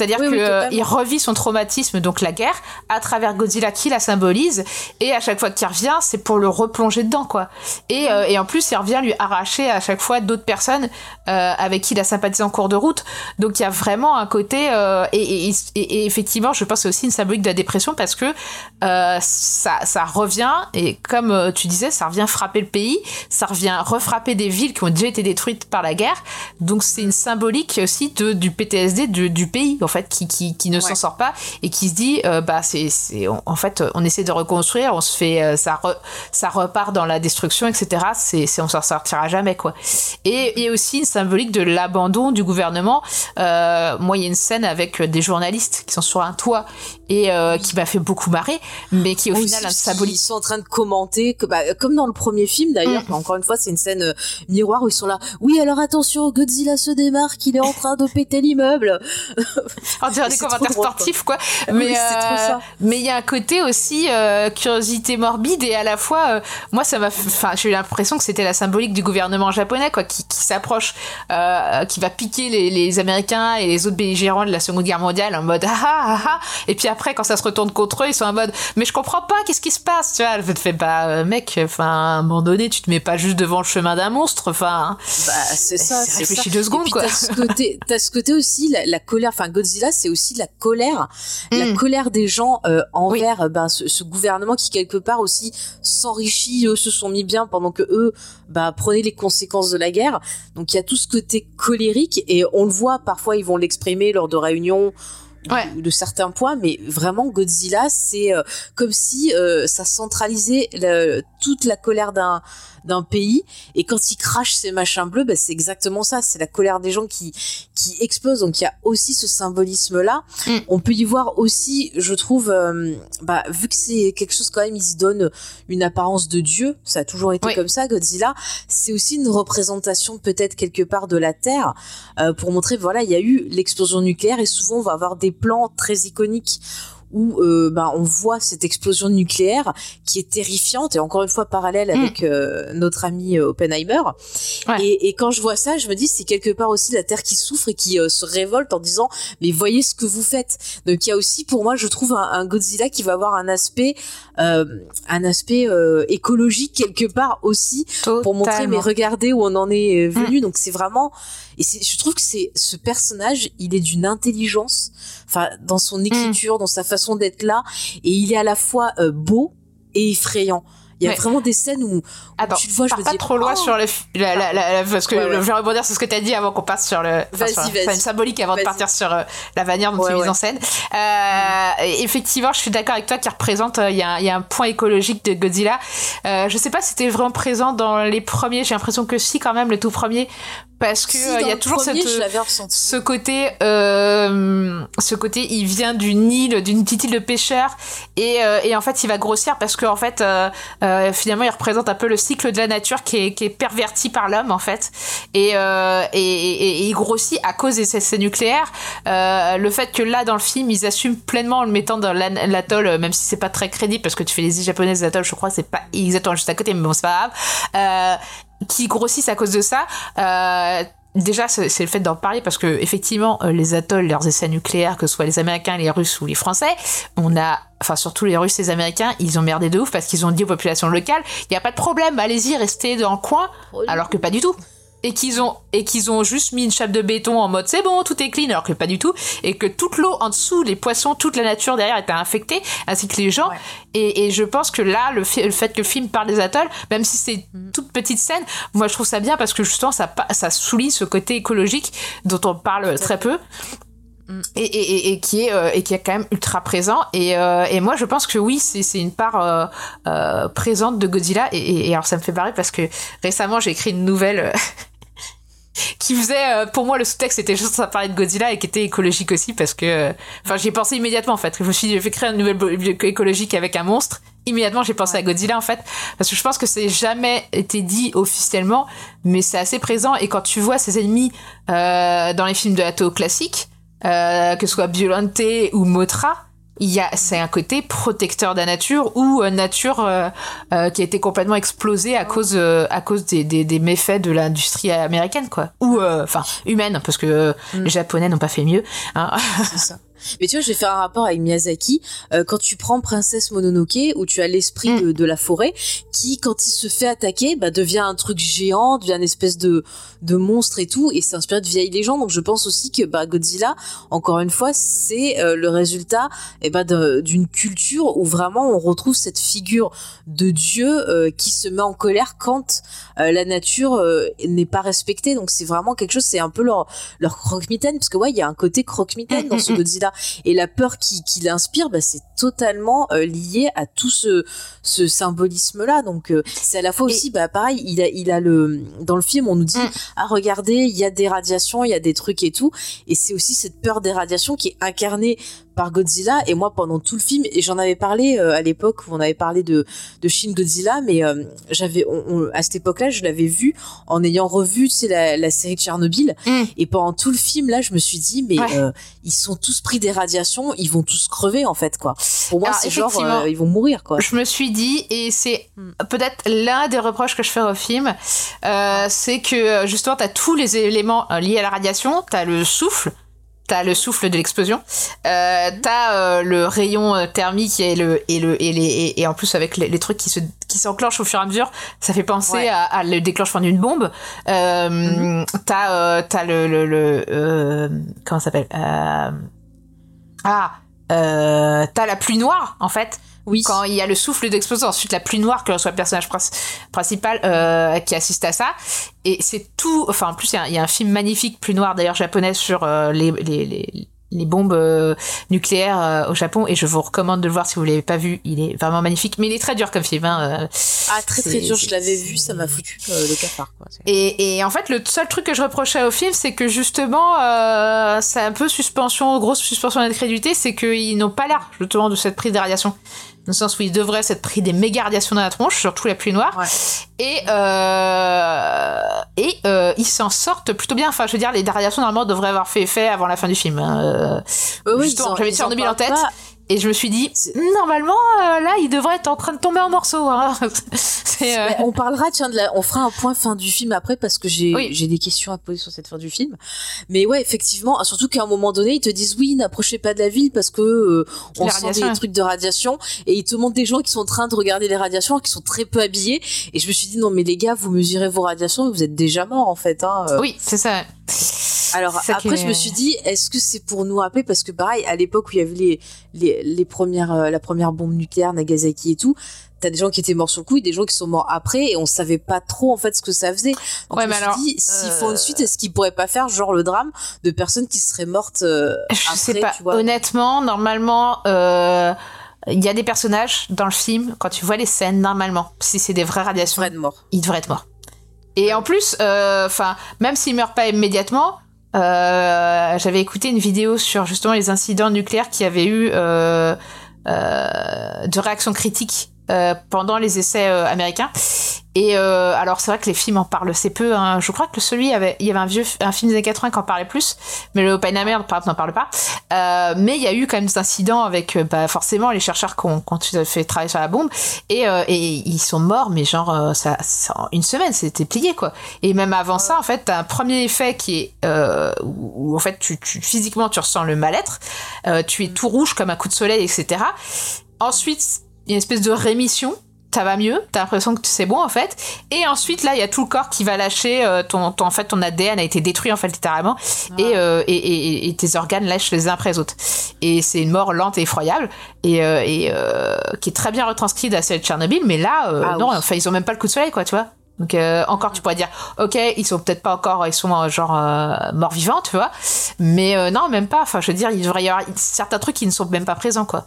C'est-à-dire Oui, oui, euh, revit son traumatisme, donc la guerre, à travers Godzilla qui la symbolise, et à chaque fois qu'il revient, c'est pour le replonger dedans, quoi. Et, euh, et en plus, il revient lui arracher à chaque fois d'autres personnes euh, avec qui il a sympathisé en cours de route. Donc il y a vraiment un côté euh, et, et, et- et effectivement, je pense que c'est aussi une symbolique de la dépression parce que ça, ça revient et comme tu disais, ça revient frapper le pays, ça revient refrapper des villes qui ont déjà été détruites par la guerre. Donc c'est une symbolique aussi de, du PTSD du, du pays en fait qui, qui, qui ne s'en Ouais. sort pas et qui se dit euh, bah c'est en fait on essaie de reconstruire, on se fait euh, ça re- ça repart dans la destruction etc. C'est c'est on s'en sortira jamais quoi. Et, et aussi une symbolique de l'abandon du gouvernement. Euh, moi, il y a une scène avec des journalistes qui sont sur un toit et euh, qui m'a fait beaucoup marrer, mais qui au final symbolique. Ils sont en train de commenter, que, bah, comme dans le premier film d'ailleurs. Mm. Encore une fois, c'est une scène euh, miroir où ils sont là. Oui, alors attention, Godzilla se démarque, il est en train de péter l'immeuble. On dirait des commentaires quoi. sportifs, quoi. Mais euh, mais il y a un côté aussi curiosité morbide et à la fois, moi, ça m'a, enfin, j'ai eu l'impression que c'était la symbolique du gouvernement japonais, quoi, qui, qui s'approche, qui va piquer les, les Américains et les autres belligérants de la Seconde Guerre mondiale en mode ah ah ah, ah. et puis après, quand ça se retourne contre eux, ils sont en mode mais je comprends pas, qu'est-ce qui se passe, tu vois? Elle te fait bah euh, mec, enfin, à un moment donné, tu te mets pas juste devant le chemin d'un monstre, enfin. Bah, c'est ça, c'est réfléchis ça. deux secondes, quoi. T'as ce côté, t'as ce côté aussi, la, la colère. Enfin, Godzilla, c'est aussi la colère, la Mm. colère des gens euh, envers euh, ben, ce, ce gouvernement qui quelque part aussi s'enrichit. Eux se sont mis bien pendant que eux, bah, prenaient les conséquences de la guerre. Donc il y a tout ce côté colérique et on le voit. Parfois, ils vont l'exprimer lors de réunions. Ou- Ouais. ou de certains points, mais vraiment Godzilla, c'est euh, comme si euh, ça centralisait toute la colère d'un d'un pays. Et quand il crache ces machins bleus bah, c'est exactement ça. C'est la colère des gens qui qui explose donc il y a aussi ce symbolisme là Mm. on peut y voir aussi je trouve euh, bah vu que c'est quelque chose quand même ils y donnent une apparence de dieu. Ça a toujours été Oui. comme ça Godzilla. C'est aussi une représentation peut-être quelque part de la terre euh, pour montrer voilà il y a eu l'explosion nucléaire. Et souvent on va avoir des plans très iconiques où euh, ben on voit cette explosion nucléaire qui est terrifiante et encore une fois parallèle Mm. avec euh, notre ami euh, Oppenheimer. Ouais. Et, et quand je vois ça, je me dis c'est quelque part aussi la Terre qui souffre et qui euh, se révolte en disant mais voyez ce que vous faites. Donc il y a aussi pour moi je trouve un, un Godzilla qui va avoir un aspect euh, un aspect euh, écologique quelque part aussi pour montrer mais. Mm. regardez où on en est euh, venu donc c'est vraiment et je trouve que c'est ce personnage il est d'une intelligence enfin dans Mm. son écriture dans sa façon d'être là et il est à la fois euh, beau et effrayant il y a Ouais. vraiment des scènes où, où Attends, tu le vois je me pas dis trop loin oh, sur le la, la, la, parce que Ouais, ouais. je vais rebondir sur ce que tu as dit avant qu'on passe sur le enfin, Vas-y, sur la- une symbolique avant de partir sur euh, la manière dont Ouais, c'est mis ouais. en scène. Euh, effectivement, je suis d'accord avec toi qui représente euh, il y, a, un- il y a un point écologique de Godzilla. Euh, je sais pas si c'était vraiment présent dans les premiers, j'ai l'impression que si quand même le tout premier parce que euh, il y a toujours premier, cette ce côté euh, ce côté il vient d'une île d'une petite île de pêcheurs et, euh, et en fait il va grossir parce que en fait euh, euh, finalement il représente un peu le cycle de la nature qui est, qui est perverti par l'homme en fait. Et, euh, et, et- il grossit à cause des essais nucléaires. Euh, le fait que là dans le film ils assument pleinement en le mettant dans l'atoll même si c'est pas très crédible parce que tu fais les îles japonaises des atolls je crois c'est pas exactement juste à côté mais bon c'est pas grave. Euh, qui grossissent à cause de ça euh, Déjà, c'est le fait d'en parler parce que effectivement, euh, les atolls, leurs essais nucléaires, que ce soit les Américains, les Russes ou les Français, on a, enfin surtout les Russes et les Américains, ils ont merdé de ouf parce qu'ils ont dit aux populations locales, il y a pas de problème, allez-y, restez dans le coin, alors que pas du tout. Et qu'ils ont et qu'ils ont juste mis une chape de béton en mode c'est bon, tout est clean, alors que pas du tout, et que toute l'eau en dessous, les poissons, toute la nature derrière était infectée, ainsi que les gens. Ouais. Et, et je pense que là, le, fait que le film parle des atolls, même si c'est une toute petite scène, moi je trouve ça bien parce que justement ça, souligne ce côté écologique dont on parle très peu. Et, et, qui est euh, et qui est quand même ultra présent et, euh, et moi je pense que oui c'est une part euh, présente de Godzilla et, alors ça me fait barrer parce que récemment j'ai écrit une nouvelle qui faisait euh, pour moi le sous-texte c'était juste ça parlait de Godzilla et qui était écologique aussi parce que euh, enfin j'y ai pensé immédiatement en fait. Je me suis dit je vais créer une nouvelle bo- écologique avec un monstre. Immédiatement j'ai pensé à Godzilla en fait parce que je pense que c'est jamais été dit officiellement mais c'est assez présent. Et quand tu vois ses ennemis euh, dans les films de Hato classiques euh, que ce soit Violente ou Motra il y a c'est un côté protecteur de la nature ou euh, nature euh, euh, qui a été complètement explosée à cause euh, à cause des, des, des méfaits de l'industrie américaine quoi ou euh, enfin humaine parce que Mm. les japonais n'ont pas fait mieux hein. c'est ça. Mais tu vois, je vais faire un rapport avec Miyazaki. Euh, quand tu prends Princesse Mononoke, où tu as l'esprit Mm. de, de la forêt, qui, quand il se fait attaquer, bah, devient un truc géant, devient une espèce de, de monstre et tout, et c'est inspiré de vieilles légendes. Donc je pense aussi que bah, Godzilla, encore une fois, c'est euh, le résultat eh de- d'une culture où vraiment on retrouve cette figure de Dieu euh, qui se met en colère quand la nature n'est pas respectée. Donc c'est vraiment quelque chose, c'est un peu leur, leur croque-mitaine, parce que ouais, il y a un côté croque-mitaine dans ce Mm, Et la peur qui, qui l'inspire, bah, c'est totalement euh, lié à tout ce, ce symbolisme-là. Donc euh, c'est à la fois Et- aussi, bah pareil, il a, il a le dans le film, on nous dit Mm. ah regardez, il y a des radiations, il y a des trucs et tout, et c'est aussi cette peur des radiations qui est incarnée par Godzilla. Et moi, pendant tout le film, et j'en avais parlé euh, à l'époque où on avait parlé de de Shin Godzilla, mais euh, j'avais, on- on- à cette époque-là, je l'avais vu en ayant revu, tu sais, la, la série de Tchernobyl. Mm. Et pendant tout le film, là, je me suis dit, mais Ouais. euh, ils sont tous pris des radiations, ils vont tous crever en fait, quoi. Pour moi, c'est genre, ils vont mourir, quoi. je me suis dit et c'est Mm. peut-être l'un des reproches que je fais au film c'est que justement t'as tous les éléments liés à la radiation t'as le souffle T'as le souffle de l'explosion, euh, t'as euh, le rayon euh, thermique et le et le et les et, et en plus avec les, les trucs qui se qui s'enclenchent au fur et à mesure, ça fait penser Ouais. à, à le déclenchement d'une bombe. Euh, T'as t'as le le, le comment ça s'appelle ah t'as la pluie noire en fait Oui. quand il y a le souffle d'explosion, ensuite la pluie noire que reçoit le personnage prin- principal euh, qui assiste à ça. Et c'est tout. Enfin, en plus, il y a- il y, a un film magnifique, pluie noire d'ailleurs japonais, sur euh, les, les, les, les bombes euh, nucléaires au Japon. Et je vous recommande de le voir si vous l'avez pas vu. Il est vraiment magnifique, mais il est très dur comme film. Hein. Ah, très très dur, je l'avais vu, ça m'a foutu le cafard, quoi. Et, et en fait, le seul truc que je reprochais au film, c'est que justement, c'est un peu suspension, grosse suspension d'incrédulité, c'est qu'ils n'ont pas l'air justement de cette prise de radiation. Dans le sens où ils devraient s'être pris des méga radiations dans la tronche, surtout la pluie noire. Ouais. Et, euh, et euh, ils s'en sortent plutôt bien. Enfin, je veux dire, les radiations normalement devraient avoir fait effet avant la fin du film. Euh, ouais, Justement, en- j'avais en en parlent tête. pas. Et je me suis dit, normalement, euh, là, il devrait être en train de tomber en morceaux. Hein. Euh, on parlera, tiens, de la, on fera un point fin du film après parce que j'ai, j'ai des questions à poser sur cette fin du film. Mais ouais, effectivement, surtout qu'à un moment donné, ils te disent oui, n'approchez pas de la ville parce que euh, on sent des trucs de radiation et ils te montrent des gens qui sont en train de regarder les radiations, qui sont très peu habillés. Et je me suis dit non, mais les gars, vous mesurez vos radiations et vous êtes déjà morts en fait. Hein. Oui, c'est ça. Alors après, je me suis dit, est-ce que c'est pour nous rappeler parce que pareil, à l'époque où il y avait les les, les premières euh, la première bombe nucléaire, Nagasaki et tout, t'as des gens qui étaient morts sur le coup et des gens qui sont morts après et on savait pas trop en fait ce que ça faisait. Donc Ouais, je me mais suis alors, dit, s'ils euh, font une suite, est-ce qu'ils pourraient pas faire genre le drame de personnes qui seraient mortes euh, Je après, sais pas. tu vois? Honnêtement, normalement, euh, il y a des personnages dans le film, quand tu vois les scènes, normalement, si c'est des vraies radiations, Vraie de mort. ils devraient être morts. Et en plus, enfin, même s'ils meurent pas immédiatement, euh, j'avais écouté une vidéo sur justement les incidents nucléaires qui avaient eu euh, euh, de réactions critiques euh, pendant les essais euh, américains. Et euh, alors c'est vrai que les films en parlent assez peu. Hein. Je crois que celui avait, il y avait un vieux, un film des années 80 qui en parlait plus, mais le Oppenheimer par exemple n'en parle pas. Mais il y a eu quand même des incidents avec, bah, forcément les chercheurs qui ont, qui ont fait travailler sur la bombe et, et ils sont morts, mais genre ça, une semaine c'était plié quoi. Et même avant ça, en fait, t'as un premier effet qui est où, en fait tu, tu physiquement tu ressens le mal-être, tu es tout rouge comme un coup de soleil, etc. Ensuite, y a une espèce de rémission. Ça va mieux, t'as l'impression que c'est bon en fait, et ensuite là il y a tout le corps qui va lâcher, euh, ton, ton en fait ton ADN a été détruit en fait littéralement, et, euh, et, et, et tes organes lâchent les uns après les autres, et c'est une mort lente et effroyable, et, euh, qui est très bien retranscrit dans la série de Tchernobyl, mais là Ah non, oui. enfin ils ont même pas le coup de soleil quoi, tu vois. Donc euh, encore tu pourrais dire ok ils sont peut-être pas encore ils sont euh, genre euh, morts vivants tu vois mais euh, non même pas enfin je veux dire il devrait y avoir certains trucs qui ne sont même pas présents quoi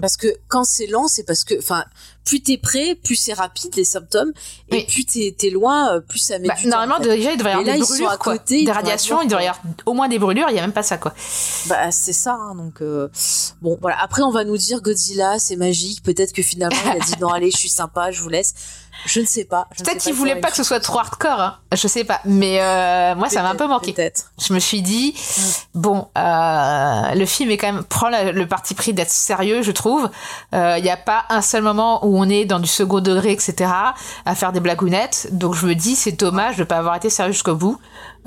Parce que quand c'est lent, c'est parce que, enfin, plus t'es prêt, plus c'est rapide les symptômes, et Oui. plus t'es t'es loin, plus ça met Bah, du temps. normalement en fait. déjà il devrait y avoir des brûlures à côté, des radiations il devrait y avoir au moins des brûlures il y a même pas ça quoi Bah c'est ça, hein, donc bon voilà. Après on va nous dire Godzilla c'est magique, peut-être que finalement il a dit non allez je suis sympa, je vous laisse. Je ne sais pas. ne peut-être sais qu'il voulait faire pas que ce soit trop hardcore hein. je sais pas mais euh, moi ça m'a un peu manqué Peut-être. je me suis dit bon euh, le film est quand même prend la- le parti pris d'être sérieux je trouve Euh, il n'y a pas un seul moment où on est dans du second degré etc à faire des blagounettes donc je me dis c'est dommage de pas avoir été sérieux jusqu'au bout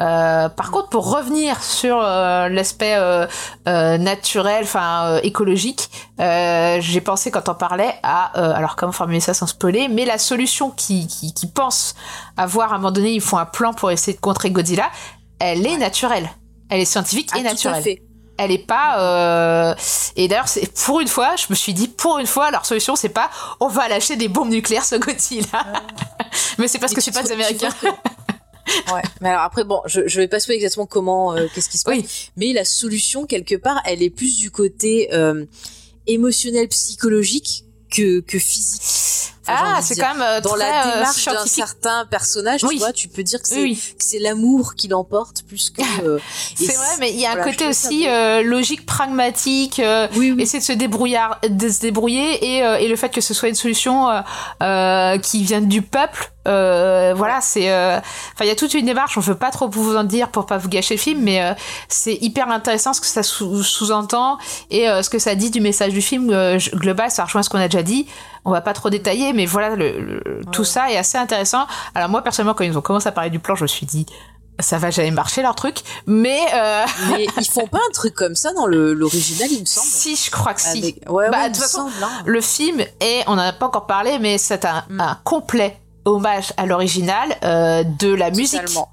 Euh, par contre pour revenir sur euh, l'aspect euh, naturel enfin écologique j'ai pensé quand on parlait à alors comment formuler ça sans spoiler mais la solution qui, qui, qui pense avoir à un moment donné ils font un plan pour essayer de contrer Godzilla elle est naturelle. Elle est scientifique Ah, et tout à naturelle. fait. elle est pas euh... et d'ailleurs c'est pour une fois je me suis dit pour une fois leur solution c'est pas on va lâcher des bombes nucléaires sur Godzilla. Mais c'est parce Mais que c'est pas des américains ouais. Mais alors après bon, je je vais pas spoiler exactement comment euh, qu'est-ce qui se passe. Oui. Mais la solution quelque part, elle est plus du côté euh, émotionnel psychologique que que physique. Enfin, ah c'est quand même euh, dans la euh, démarche d'un certain personnage, Oui. tu vois, tu peux dire que c'est oui, c'est l'amour qui l'emporte plus que. euh, c'est vrai mais il y a un voilà, côté aussi euh, logique pragmatique euh, Oui, oui. essayer de se débrouiller de se débrouiller et, euh, et le fait que ce soit une solution qui vienne du peuple euh, voilà c'est euh, enfin il y a toute une démarche on veut pas trop vous en dire pour pas vous gâcher le film mais euh, c'est hyper intéressant ce que ça sous- sous-entend et euh, ce que ça dit du message du film global ça rejoint ce qu'on a déjà dit on va pas trop détailler mais voilà le, le- tout ça est assez intéressant alors moi personnellement quand ils ont commencé à parler du plan je me suis dit ça va jamais marcher leur truc mais euh, Mais ils font pas un truc comme ça dans l'original, il me semble. si je crois que si Avec- Ouais, Bah, ouais, de toute façon, semble, hein. Le film est, on n'en a pas encore parlé, mais c'est un, Mm. un complet hommage à l'original euh, de la musique Totalement.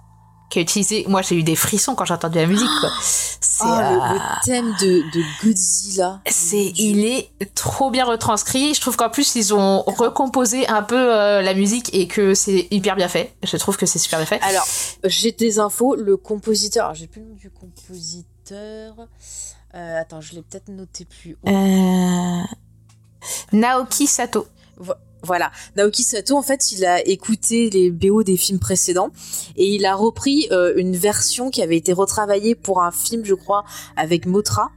qui est utilisée. Moi, j'ai eu des frissons quand j'ai entendu la musique. quoi. C'est, Oh, le, euh, le thème de, de Godzilla. c'est, il est trop bien retranscrit. Je trouve qu'en plus ils ont recomposé un peu euh, la musique et que c'est hyper bien fait. Je trouve que c'est super bien fait. Alors, j'ai des infos. Le compositeur, alors j'ai plus le nom du compositeur. Attends, je l'ai peut-être noté plus haut. Naoki Sato. Voilà, Naoki Sato, en fait, il a écouté les BO des films précédents et il a repris euh, une version qui avait été retravaillée pour un film, je crois, avec Motra.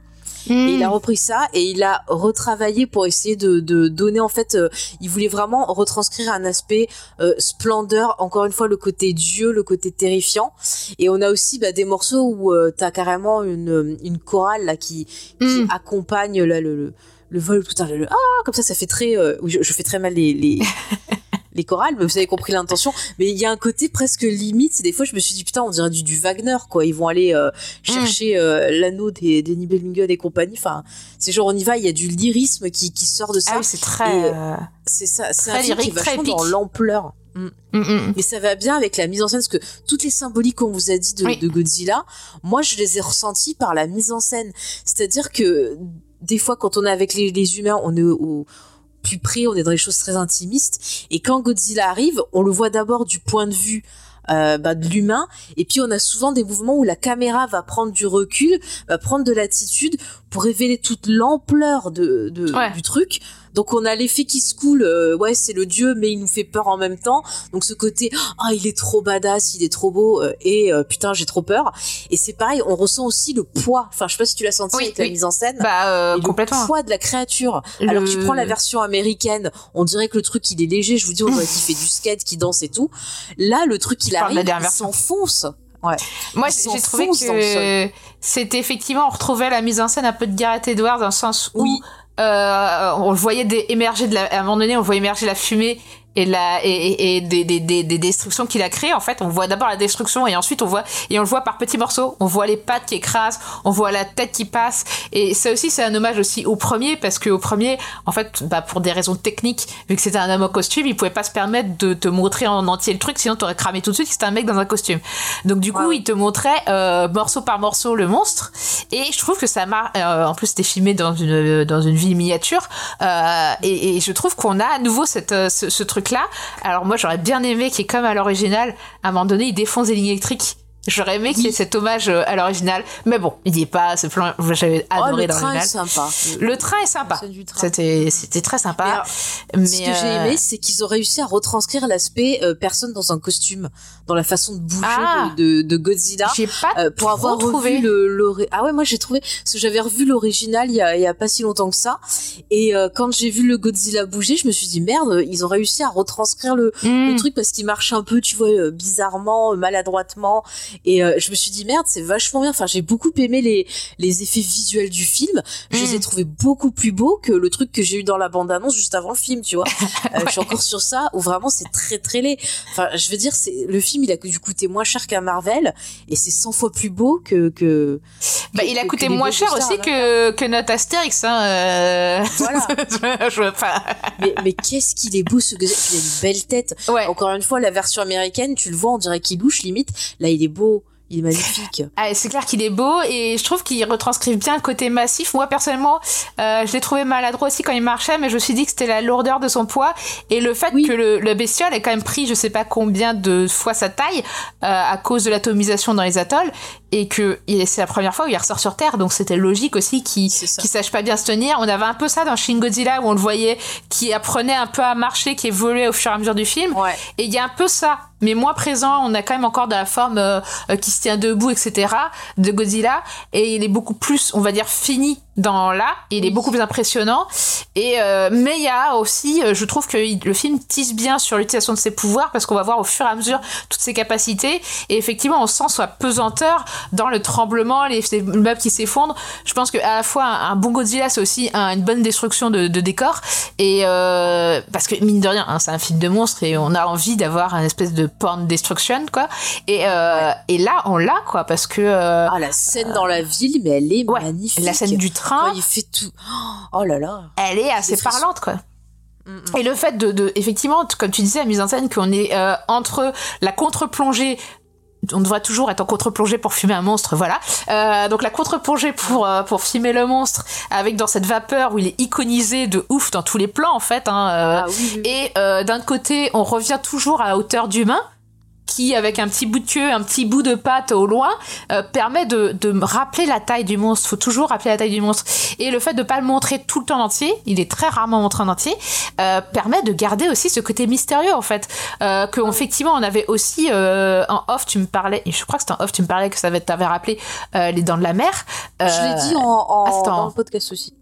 Et Hmm. il a repris ça et il a retravaillé pour essayer de, de donner en fait, euh, il voulait vraiment retranscrire un aspect euh, splendeur, encore une fois le côté dieu, le côté terrifiant. Et on a aussi bah, des morceaux où euh, t'as carrément une, une chorale là qui, qui Hmm. accompagne là, le, le le vol, putain, le, ah, comme ça, ça fait très, euh, je, je fais très mal les, les, les chorales, mais vous avez compris l'intention. Mais il y a un côté presque limite. Des fois, je me suis dit, putain, on dirait du, du Wagner, quoi. Ils vont aller euh, chercher euh, l'anneau des, des Nibelungen et compagnie. Enfin, c'est genre, on y va, il y a du lyrisme qui, qui sort de ça. Ah oui, c'est très. Euh, c'est ça, c'est très un film qui est lyrique, très vachement dans l'ampleur. Mm. mm, mm. Mais ça va bien avec la mise en scène, parce que toutes les symboliques qu'on vous a dit de, Oui. de Godzilla, moi je les ai ressenties par la mise en scène. C'est-à-dire que des fois, quand on est avec les, les humains, on est au plus près, on est dans des choses très intimistes. Et quand Godzilla arrive, on le voit d'abord du point de vue euh, bah, de l'humain. Et puis on a souvent des mouvements où la caméra va prendre du recul, va prendre de l'attitude pour révéler toute l'ampleur de, de- Ouais. du truc. Donc on a l'effet qui se coule, euh, ouais c'est le dieu mais il nous fait peur en même temps. Donc ce côté ah il est trop badass, il est trop beau euh, et euh, putain j'ai trop peur. Et c'est pareil, on ressent aussi le poids. Enfin je sais pas si tu l'as senti Oui, avec la mise en scène. Bah, euh, complètement. Le poids de la créature. Alors tu prends la version américaine, on dirait que le truc il est léger. Je vous dis on dirait qu'il fait du skate, qu'il danse et tout. Là le truc il arrive, il s'enfonce. Ouais. Moi, j'ai trouvé que c'était effectivement, on retrouvait la mise en scène un peu de Gareth Edwards dans le sens où Oui. Euh, on voyait des- émerger de la, à un moment donné, on voyait émerger la fumée et la et, et, des, des, des, des destructions qu'il a créées. En fait, on voit d'abord la destruction et ensuite on voit et on le voit par petits morceaux. On voit les pattes qui écrasent, on voit la tête qui passe. Et ça aussi, c'est un hommage aussi au premier parce que au premier, en fait, bah, pour des raisons techniques, vu que c'était un homme en costume, il pouvait pas se permettre de te montrer en entier le truc, sinon t'aurais cramé tout de suite. C'était un mec dans un costume. Donc du coup, Ouais. il te montrait euh, morceau par morceau le monstre. Et je trouve que ça marche. en plus, c'était filmé dans une dans une ville miniature. Euh, et, et je trouve qu'on a à nouveau cette, euh, ce, ce truc-là. Alors moi, j'aurais bien aimé qu'il y ait comme à l'original, à un moment donné, il défonce des lignes électriques. J'aurais aimé qu'il y ait cet hommage euh, à l'original. Mais bon, il n'y est pas. Ce plan, j'avais Oh, adoré le train est l'original. sympa. Le train est sympa. C'était c'était très sympa. alors, Mais, Ce que j'ai euh, aimé, c'est qu'ils ont réussi à retranscrire l'aspect euh, personne dans un costume, dans la façon de bouger Ah. de, de, de Godzilla. j'ai pas Euh, pour avoir trouvé. revu le, ah ouais moi j'ai trouvé parce que j'avais revu l'original il y a, il y a pas si longtemps que ça et quand j'ai vu le Godzilla bouger je me suis dit merde ils ont réussi à retranscrire le, le Hmm. truc parce qu'il marche un peu tu vois bizarrement maladroitement et euh, je me suis dit merde c'est vachement bien. Enfin j'ai beaucoup aimé les les effets visuels du film. Je les ai Mm. trouvés beaucoup plus beaux que le truc que j'ai eu dans la bande annonce juste avant le film tu vois. Euh, je suis encore sur ça où vraiment c'est très très laid. Enfin je veux dire c'est le film il a dû coûter moins cher qu'un Marvel et c'est 100 fois plus beau que que Bah, il a coûté moins cher aussi que, que notre Astérix. Hein, euh... Voilà. je, je- enfin, mais, mais qu'est-ce qu'il est beau ce Puis il a une belle tête ouais. encore une fois la version américaine tu le vois on dirait qu'il louche limite là il est beau il est magnifique Ah, c'est clair qu'il est beau et je trouve qu'il retranscrit bien le côté massif. Moi personnellement, euh, je l'ai trouvé maladroit aussi quand il marchait, mais je me suis dit que c'était la lourdeur de son poids et le fait Oui. que le, le bestiole ait quand même pris je sais pas combien de fois sa taille euh, à cause de l'atomisation dans les atolls et que c'est la première fois où il ressort sur Terre, donc c'était logique aussi qu'il qu'il sache pas bien se tenir. On avait un peu ça dans Shin Godzilla où on le voyait qui apprenait un peu à marcher, qui évoluait au fur et à mesure du film. ouais Et il y a un peu ça, mais moins présent. On a quand même encore de la forme euh, euh, qui se tient debout, etc. de Godzilla. Et il est beaucoup plus, on va dire, fini dans là. Il est beaucoup plus impressionnant. Et euh, mais il y a aussi, euh, je trouve que le film tisse bien sur l'utilisation de ses pouvoirs parce qu'on va voir au fur et à mesure toutes ses capacités. Et effectivement, on sent sa pesanteur dans le tremblement, les, les meubles qui s'effondrent. Je pense que à la fois un, un bon Godzilla, c'est aussi un- une bonne destruction de, de décor. Et euh, parce que mine de rien, hein, c'est un film de monstre et on a envie d'avoir un espèce de porn destruction, quoi. Et, euh, et là, on l'a, quoi, parce que euh, ah la scène dans la ville mais elle est ouais, magnifique la scène du train, il fait tout oh là là elle est assez parlante, quoi. Mm, Et le fait de, de effectivement, comme tu disais, la mise en scène, qu'on est euh, entre la contre-plongée on devrait toujours être en contre-plongée pour filmer un monstre, voilà. Euh, donc la contre-plongée pour euh, pour filmer le monstre, avec dans cette vapeur où il est iconisé de ouf dans tous les plans en fait. Hein, euh, ah oui, oui, oui. et euh, d'un côté, on revient toujours à la hauteur d'humain, qui, avec un petit bout de queue, un petit bout de patte au loin, euh, permet de, de rappeler la taille du monstre. faut toujours rappeler la taille du monstre. Et le fait de pas le montrer tout le temps en entier, il est très rarement montré en entier, euh, permet de garder aussi ce côté mystérieux, en fait. Euh, que, effectivement, on avait aussi, euh, en off, tu me parlais, et je crois que c'était en off, tu me parlais que ça t'avait rappelé Les Dents de la Mer. je l'ai dit en, en attends. dans le podcast aussi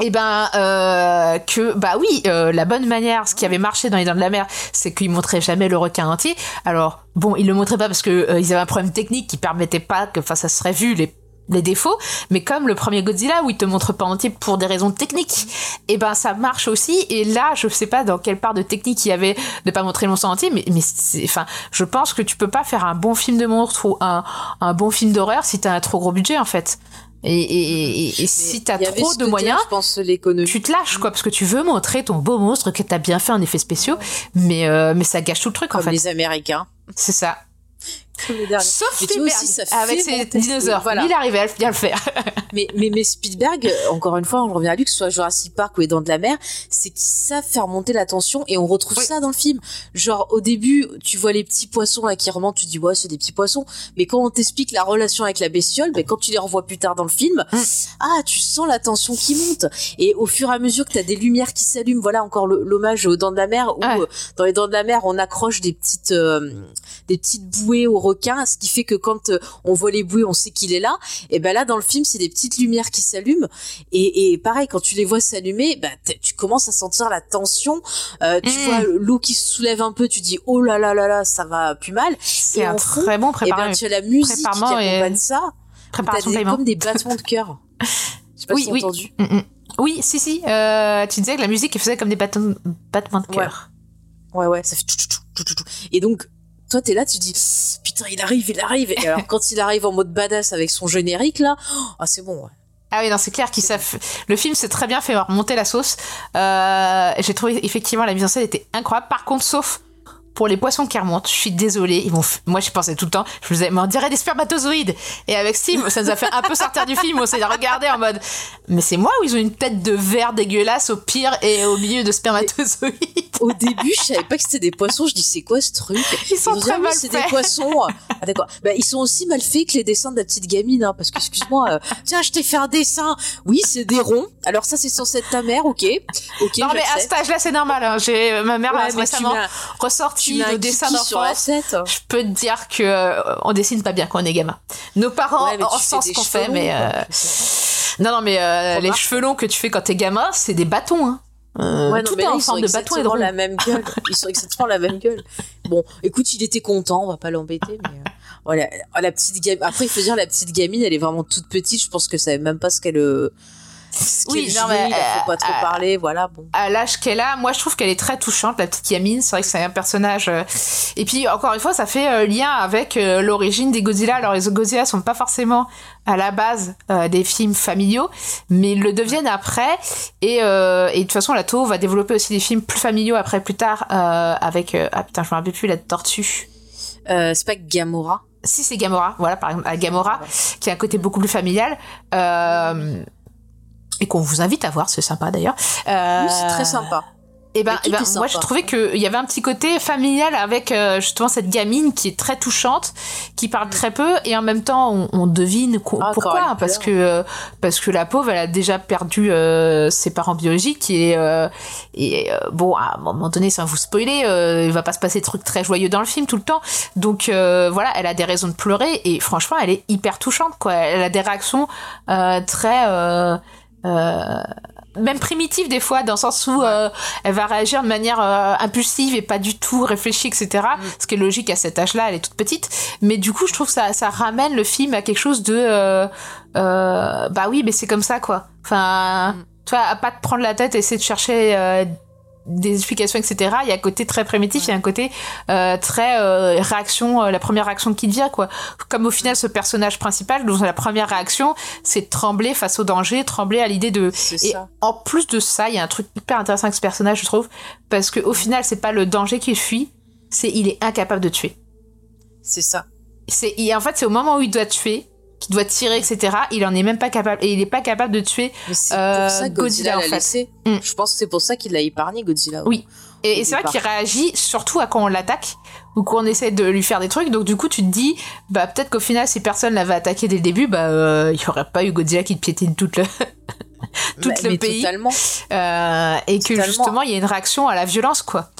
eh ben euh, que bah oui, euh, la bonne manière, ce qui avait marché dans les Dents de la Mer, c'est qu'ils montraient jamais le requin entier. Alors bon, ils le montraient pas parce que euh, ils avaient un problème technique qui permettait pas que, enfin, ça serait vu les les défauts, mais comme le premier Godzilla où il te montre pas entier pour des raisons techniques, et ben ça marche aussi. Et là, je sais pas dans quelle part de technique il y avait de pas montrer le monstre entier, mais mais enfin, je pense que tu peux pas faire un bon film de monstre ou un un bon film d'horreur si t'as un trop gros budget en fait. Et, et, et, et si t'as trop de moyens, je pense, l'économie. tu te lâches quoi, parce que tu veux montrer ton beau monstre que t'as bien fait en effets spéciaux, mais euh, mais ça gâche tout le truc Comme en fait. les Américains. C'est ça. Sauf Spielberg aussi, ça avec ses dinosaures. Voilà. Il arrivait à bien le faire. Mais, mais, mais Spielberg, euh, encore une fois, on revient à lui, que ce soit Jurassic Park ou Les Dents de la Mer, c'est qu'ils savent faire monter la tension et on retrouve Oui. ça dans le film. Genre, au début, tu vois les petits poissons là qui remontent, tu dis, ouais, c'est des petits poissons. Mais quand on t'explique la relation avec la bestiole, ben, quand tu les revois plus tard dans le film, Mm. ah, tu sens la tension qui monte. Et au fur et à mesure que t'as des lumières qui s'allument, voilà encore l'hommage aux Dents de la Mer, où Ouais. euh, dans Les Dents de la Mer, on accroche des petites, euh, des petites bouées aux ce qui fait que quand euh, on voit les bouées, on sait qu'il est là. Et ben là, dans le film, c'est des petites lumières qui s'allument. Et, et pareil, quand tu les vois s'allumer, t'es- tu commences à sentir la tension. Euh, tu Mm. vois l'eau qui se soulève un peu, tu dis oh là là là là, ça va plus mal. C'est Et un fond, très bon Et préparation. ben tu as la musique qui préparement et- accompagne ça. Préparation de des, comme des battements de cœur. Je sais pas Oui, si oui. entendu. Mm, mm. Oui, si, si. Euh, tu disais que la musique, elle faisait comme des battements, de cœur. Ouais, ouais, ça fait tout, tout, tout, tout, tout. Et donc, toi, t'es là, tu dis, putain, il arrive, il arrive. Et alors, quand il arrive en mode badass avec son générique, là, oh, ah, c'est bon, ouais. Ah oui, non, c'est clair qu'ils savent. Le film s'est très bien fait remonter la sauce. Euh, J'ai trouvé effectivement la mise en scène était incroyable. Par contre, sauf pour les poissons qui remontent, je suis désolée. Ils vont. f- Moi, je pensais tout le temps. Je me disais, mais on dirait des spermatozoïdes. Et avec Steve, ça nous a fait un peu sortir du film. On s'est regardé en mode, mais c'est moi ou ils ont une tête de verre dégueulasse au pire et au milieu de spermatozoïdes? Au début, je savais pas que c'était des poissons. Je dis, c'est quoi ce truc? Ils sont très ah mal c'est des poissons. Ah, d'accord. Bah, ils sont aussi mal faits que les dessins de la petite gamine, hein, parce que, excuse-moi, euh, tiens, je t'ai fait un dessin. Oui, c'est des ronds. Alors ça, c'est censé être ta mère, ok. Ok, non, mais à cet âge-là, c'est normal. hein. J'ai ma mère Ouais, récemment un- tu mets un. Je peux te dire que euh, on dessine pas bien quand on est gamin. Nos parents, Ouais, en sens qu'on fait, mais euh, non, non, mais euh, les cheveux longs que tu fais quand t'es gamin, c'est des bâtons. Hein. Euh, Ouais, non, tout mais est là, en forme de bâton et de la même gueule. Ils sont exactement la même gueule. Bon, écoute, il était content, on va pas l'embêter, mais euh, voilà. Oh, la petite gamine. Après, il faut dire, la petite gamine, elle est vraiment toute petite. Je pense que ça savait même pas ce qu'elle. euh, ce Oui, non, mais, il faut pas trop euh, parler, voilà, bon. à l'âge qu'elle a, moi je trouve qu'elle est très touchante, la petite Yamine. C'est vrai que c'est un personnage. euh, Et puis encore une fois, ça fait euh, lien avec l'origine des Godzilla. Alors les Godzilla sont pas forcément à la base euh, des films familiaux, mais ils le deviennent après. Et, euh, et de toute façon, la Toho va développer aussi des films plus familiaux après, plus tard, euh, avec ah putain, je me rappelle plus la tortue. C'est pas Gamora? Si c'est Gamora, voilà par exemple, à Gamora, qui a un côté beaucoup plus familial. Euh, et qu'on vous invite à voir, c'est sympa d'ailleurs. Euh, Oui, c'est très sympa. et ben, Mais tout eh ben, moi, je trouvais qu'il y avait un petit côté familial avec euh, justement cette gamine qui est très touchante, qui parle très peu, et en même temps, on, on devine Mm. Ah, pourquoi, parce que euh, parce que la pauvre, elle a déjà perdu euh, ses parents biologiques et et bon, à un moment donné, sans vous spoiler, il va pas se passer de trucs très joyeux dans le film tout le temps, donc voilà, elle a des raisons de pleurer et franchement, elle est hyper touchante, quoi. Elle a des réactions très même primitive des fois dans le sens où euh, elle va réagir de manière euh, impulsive et pas du tout réfléchie etc ce qui est logique à cet âge là elle est toute petite. Mais du coup je trouve que ça ça ramène le film à quelque chose de euh, euh, bah oui mais c'est comme ça quoi. Enfin tu vois à pas te prendre la tête et essayer de chercher euh, des explications etc il y a un côté très primitif il y a un côté euh, très euh, réaction euh, la première réaction qui vient quoi comme au final ce personnage principal dont la première réaction c'est trembler face au danger trembler à l'idée de C'est et ça. en plus de ça, il y a un truc hyper intéressant avec ce personnage, je trouve, parce que au final, c'est pas le danger qu'il fuit, c'est il est incapable de tuer. C'est ça. C'est et en fait, c'est au moment où il doit tuer, qu'il doit tirer, etc. Il en est même pas capable et il est pas capable de tuer. Euh, pour ça que Godzilla, Godzilla, en fait. laissé. Mm. Je pense que c'est pour ça qu'il l'a épargné, Godzilla. Oui. Et, c'est vrai qu'il réagit surtout à quand on l'attaque ou quand on essaie de lui faire des trucs. Donc du coup, tu te dis, bah peut-être qu'au final, si personne l'avait attaqué dès le début, bah euh, il y aurait pas eu Godzilla qui te piétine toute le tout Bah, le pays. Euh, et que justement, il y a une réaction à la violence, quoi.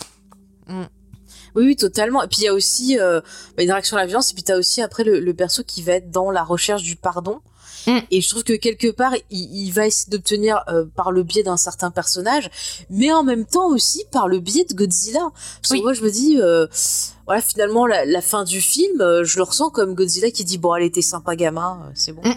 Oui, oui, totalement. Et puis il y a aussi euh, bah, une réaction à la violence, et puis t'as aussi après le, le perso qui va être dans la recherche du pardon. Mm. Et je trouve que quelque part, il, il va essayer d'obtenir euh, par le biais d'un certain personnage, mais en même temps aussi par le biais de Godzilla. Parce Oui. que moi, je me dis, euh, voilà, finalement, la, la fin du film, euh, je le ressens comme Godzilla qui dit, bon, elle était sympa, gamin, euh, c'est bon.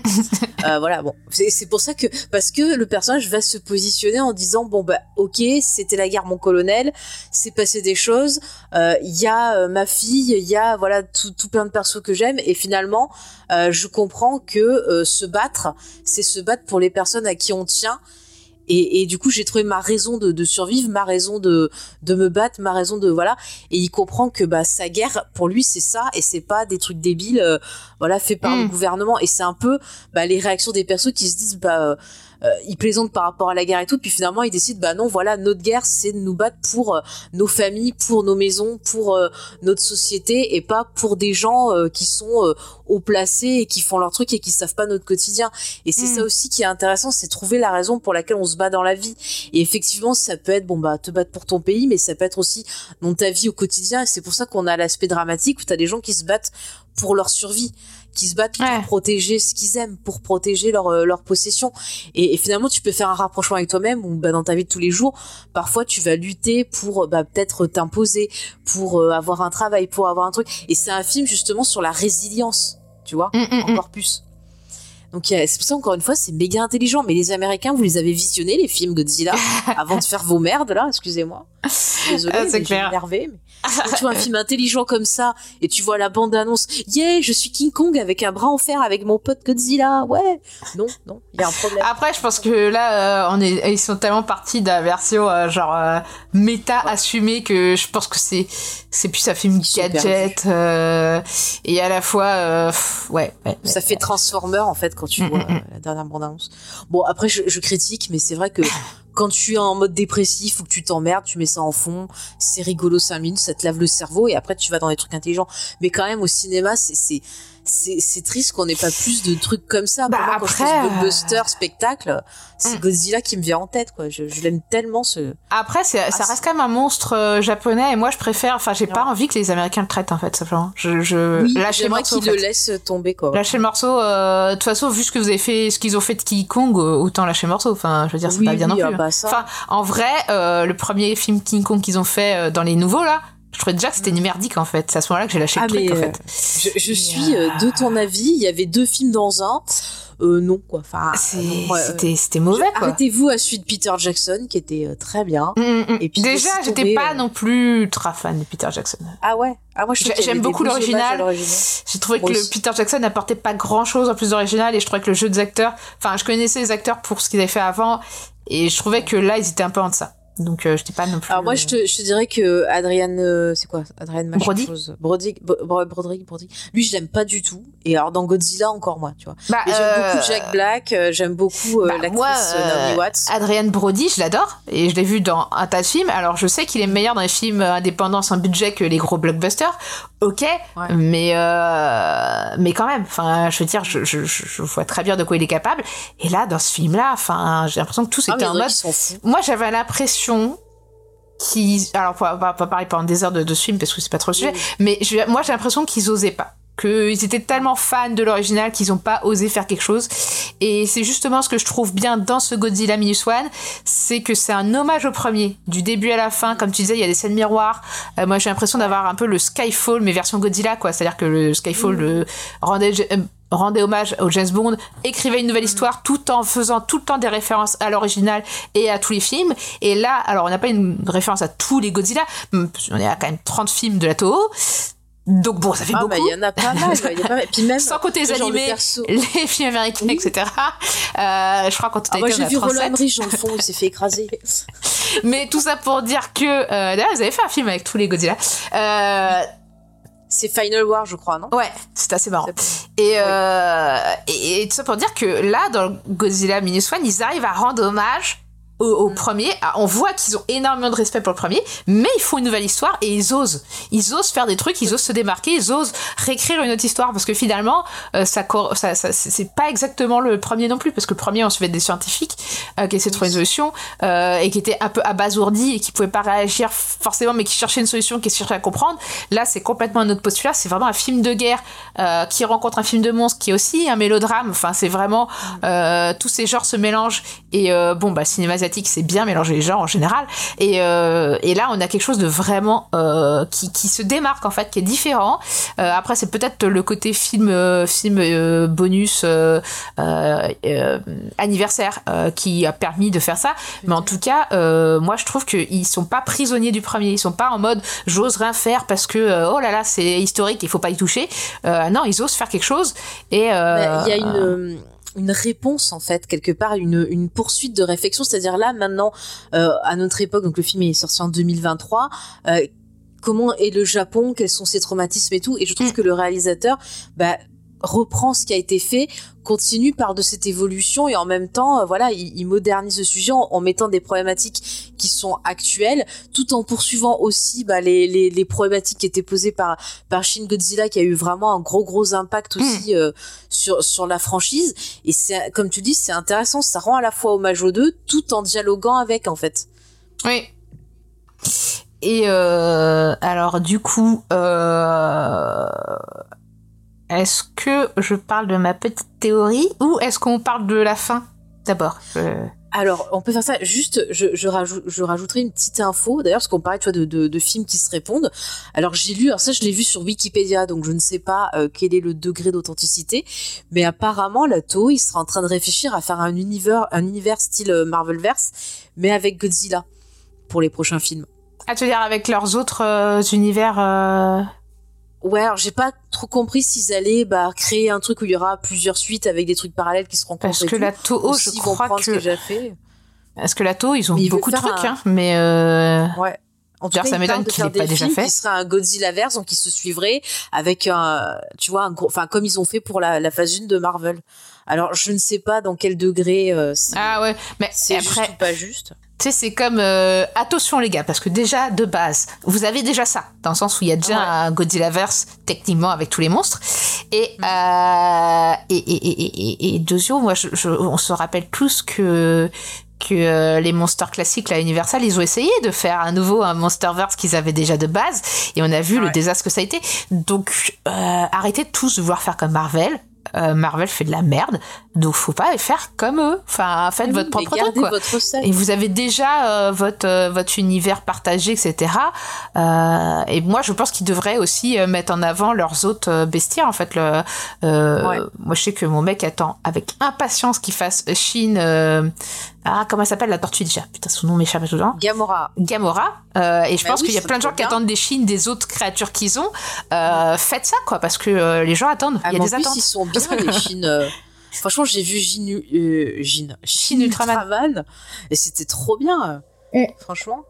Euh, voilà, bon, c'est pour ça que parce que le personnage va se positionner en disant bon bah ok, c'était la guerre, mon colonel, c'est passé des choses, euh, il y a euh, ma fille, il y a voilà tout, tout plein de persos que j'aime et finalement euh, je comprends que euh, se battre, c'est se battre pour les personnes à qui on tient. Et, et du coup, j'ai trouvé ma raison de, de survivre, ma raison de, de me battre, ma raison de voilà. Et il comprend que bah sa guerre pour lui c'est ça et c'est pas des trucs débiles, euh, voilà, faits par Mm. le gouvernement. Et c'est un peu bah, les réactions des persos qui se disent bah euh, ils plaisantent par rapport à la guerre et tout, puis finalement ils décident bah non voilà notre guerre c'est de nous battre pour euh, nos familles, pour nos maisons, pour euh, notre société et pas pour des gens euh, qui sont euh, haut placés et qui font leur truc et qui savent pas notre quotidien. Et c'est Mm. ça aussi qui est intéressant, c'est trouver la raison pour laquelle on se bat dans la vie. Et effectivement ça peut être bon bah te battre pour ton pays, mais ça peut être aussi dans ta vie au quotidien. Et c'est pour ça qu'on a l'aspect dramatique où t'as des gens qui se battent pour leur survie qui se battent pour protéger ce qu'ils aiment, pour protéger leur, euh, leur possession. Et, et finalement, tu peux faire un rapprochement avec toi-même ou bah, dans ta vie de tous les jours, parfois tu vas lutter pour bah, peut-être t'imposer, pour euh, avoir un travail, pour avoir un truc. Et c'est un film justement sur la résilience, tu vois, Mm, mm, mm. encore plus. Donc c'est pour ça encore une fois c'est méga intelligent. Mais les Américains, vous les avez visionnés les films Godzilla avant de faire vos merdes là, excusez-moi. Désolée, Ah, c'est clair. Mais... Tu vois un film intelligent comme ça et tu vois la bande annonce, yeah, je suis King Kong avec un bras en fer avec mon pote Godzilla, ouais. Non, non, il y a un problème. Après, je pense que là, euh, on est, ils sont tellement partis de la version euh, genre euh, méta assumée que je pense que c'est c'est plus un film gadget euh, et à la fois euh, pff, ouais, ouais, Ça fait Transformer en fait quand tu Mm, vois mm, mm. la dernière bande annonce. Bon après je, je critique mais c'est vrai que quand tu es en mode dépressif ou que tu t'emmerdes, tu mets ça en fond, c'est rigolo 5 minutes, ça te lave le cerveau et après tu vas dans des trucs intelligents. Mais quand même au cinéma c'est c'est triste qu'on n'ait pas plus de trucs comme ça. Bah, Pour moi, quand je après, pense euh, blockbuster, spectacle, c'est Mm. Godzilla qui me vient en tête quoi. Je, je l'aime tellement ce. Après, c'est, ça Ah, reste quand même un monstre euh, japonais et moi je préfère. Enfin, j'ai pas envie que les Américains le traitent en fait simplement. Je, je Oui, j'aimerais le laisse tomber quoi. Lâchez le morceau. euh, De toute façon, vu ce que vous avez fait, ce qu'ils ont fait de King Kong, autant lâcher le morceau. Enfin, je veux dire, c'est Oui, pas bien oui, non ah plus. bah ça. Enfin, en vrai, euh, le premier film King Kong qu'ils ont fait euh, dans les nouveaux là, je trouvais déjà que c'était merdique en fait. C'est à ce moment-là que j'ai lâché Ah, le truc mais, en euh, fait. Je, je suis euh, de ton avis. Il y avait deux films dans un. Euh, non quoi. Enfin, ouais, c'était, c'était mauvais quoi. Arrêtez-vous à celui de Peter Jackson qui était euh, très bien. Mm, mm. Et puis, déjà, j'étais pas euh, non plus ultra fan de Peter Jackson. Ah ouais? Ah moi j'aime beaucoup l'original. J'ai trouvé Moi que le. Peter Jackson n'apportait pas grand chose en plus d'original et je trouvais que le jeu des acteurs, enfin, je connaissais les acteurs pour ce qu'ils avaient fait avant et je trouvais que là, ils étaient un peu en deçà. Donc, euh, j'étais pas non plus. Alors moi je te, je te dirais que Adrian euh, c'est quoi? Adrian machin Brody chose. Brody Bro- Broderick Brody. Lui je l'aime pas du tout et alors dans Godzilla encore moins tu vois. Bah, j'aime euh, beaucoup Jack Black, euh, j'aime beaucoup euh, bah, l'actrice moi, euh, euh, Naomi Watts. Adrian Brody, je l'adore et je l'ai vu dans un tas de films. Alors je sais qu'il est meilleur dans les films indépendants sans budget que les gros blockbusters. Ok, Ouais. mais euh, mais quand même. Enfin, je veux dire, je, je, je je vois très bien de quoi il est capable. Et là, dans ce film-là, enfin, j'ai l'impression que tout Ah, c'était mais en mode. Moi, j'avais l'impression qu'ils. Alors, pas, pas, pas parler pendant des heures de, de ce film parce que c'est pas trop le sujet, Oui. mais je- moi, j'ai l'impression qu'ils osaient pas. Qu'ils étaient tellement fans de l'original qu'ils ont pas osé faire quelque chose. Et c'est justement ce que je trouve bien dans ce Godzilla Minus One, c'est que c'est un hommage au premier, du début à la fin. Comme tu disais, il y a des scènes miroirs. Euh, moi, j'ai l'impression d'avoir un peu le Skyfall, mais version Godzilla, quoi. C'est-à-dire que le Skyfall le rendait, rendait hommage au James Bond, écrivait une nouvelle histoire tout en faisant tout le temps des références à l'original et à tous les films. Et là, alors on n'a pas une référence à tous les Godzilla, on est à quand même 30 films de la Toho. Donc bon, ça fait Ah beaucoup. bah il y en a pas mal. y a pas mal. Et puis même Sans compter les animés, les films américains, Oui. etc. Euh, je crois Ah, moi on j'ai a vu Roland 37. Emmerich dans le fond, il s'est fait écraser. Mais tout ça pour dire que... Euh, D'ailleurs, vous avez fait un film avec tous les Godzilla. Euh, C'est Final War je crois non? Ouais, c'est assez marrant. Et, euh, et, et tout ça pour dire que là, dans Godzilla Minus One, ils arrivent à rendre hommage au, au premier. Ah, On voit qu'ils ont énormément de respect pour le premier, mais ils font une nouvelle histoire et ils osent. Ils osent faire des trucs, ils osent se démarquer, ils osent réécrire une autre histoire parce que finalement, euh, ça, ça, ça- c'est pas exactement le premier non plus parce que le premier, on se fait des scientifiques euh, qui essaient de trouver une solution euh, et qui étaient un peu abasourdis et qui pouvaient pas réagir forcément, mais qui cherchaient une solution, qui cherchaient à comprendre. Là, c'est complètement un autre postulat. C'est vraiment un film de guerre euh, qui rencontre un film de monstre qui est aussi un mélodrame. Enfin, c'est vraiment euh, tous ces genres se mélangent et bon, bah, cinéma asiatique, c'est bien mélanger les genres en général. Et, euh, et là, on a quelque chose de vraiment euh, qui, qui se démarque en fait, qui est différent. Euh, après, c'est peut-être le côté film, film bonus anniversaire qui a permis de faire ça. Mais en tout cas, moi, je trouve qu'ils sont pas prisonniers du premier. Ils sont pas en mode j'ose rien faire parce que oh là là, c'est historique, il faut pas y toucher. Non, ils osent faire quelque chose. Et Bah, Il y a une, une réponse en fait quelque part, une, une poursuite de réflexion. C'est-à-dire là maintenant, euh, à notre époque, donc le film est sorti en 2023. euh, comment est le Japon? Quels sont ses traumatismes et tout? Et je trouve Mm. que le réalisateur bah, reprend ce qui a été fait, continue par de cette évolution et en même temps, euh, voilà, il, il modernise le sujet en, en mettant des problématiques qui sont actuelles, tout en poursuivant aussi bah, les, les, les problématiques qui étaient posées par par Shin Godzilla, qui a eu vraiment un gros gros impact aussi euh, sur sur la franchise. Et c'est comme tu dis, c'est intéressant, ça rend à la fois hommage aux deux, tout en dialoguant avec en fait. Oui. Et euh, alors du coup, euh, est-ce que je parle de ma petite théorie ou est-ce qu'on parle de la fin d'abord Euh, Alors, on peut faire ça. Juste, je, je, rajoute, je rajouterai une petite info. D'ailleurs, parce qu'on parlait, tu vois, de, de, de films qui se répondent. Alors, j'ai lu, alors ça, je l'ai vu sur Wikipédia, donc je ne sais pas euh, quel est le degré d'authenticité. Mais apparemment, la Toho, il sera en train de réfléchir à faire un univers, un univers style euh, Marvelverse, mais avec Godzilla pour les prochains films. À te dire avec leurs autres euh, univers. Ouais, alors j'ai pas trop compris s'ils allaient bah, créer un truc où il y aura plusieurs suites avec des trucs parallèles qui se rencontrent. Parce que tout, la Toho, je s'ils vont crois prendre ce que que. j'ai fait. Parce que la Toho, ils ont ils beaucoup de trucs, un- hein, mais. euh, Ouais. En tout cas, ça m'étonne qu'il faire ait pas déjà fait. Qui serait un Godzilla verse, donc qui se suivrait avec un, tu vois, un gros, enfin comme ils ont fait pour la, la phase 1 de Marvel. Alors je ne sais pas dans quel degré euh, c'est Ah ouais, mais c'est après, juste ou pas juste. Tu sais, c'est comme euh, attention les gars, parce que déjà de base, vous avez déjà ça, dans le sens où il y a déjà Ouais. un Godzillaverse techniquement avec tous les monstres. Et Mm. euh, et et et et, Dosio, moi, je, je- on se rappelle tous que que euh, les monsters classiques, la Universal, ils ont essayé de faire à nouveau un Monsterverse qu'ils avaient déjà de base, et on a vu le désastre que ça a été. Donc euh, arrêtez de tous vouloir faire comme Marvel. Euh, Marvel fait de la merde, donc faut pas faire comme eux. Enfin, faites votre propre truc, quoi. votre. Et vous avez déjà euh, votre euh, votre univers partagé, etc. Euh, et moi, je pense qu'ils devraient aussi mettre en avant leurs autres bestiaires. En fait, le, Ouais. moi, je sais que mon mec attend avec impatience qu'il fasse Shin. euh, ah, comment elle s'appelle la tortue déjà? Putain, son nom m'échappe tout le temps. Gamora. Gamora. Euh, et je Bah pense oui, qu'il y a plein de gens qui attendent des Shin des autres créatures qu'ils ont. Euh, faites ça, quoi, parce que euh, les gens attendent. Ah, Il y a des plus, attentes. ils sont bien les Chines. Franchement, j'ai vu Jin, euh, Jin, Shin Ultraman. et c'était trop bien. Mm. Franchement.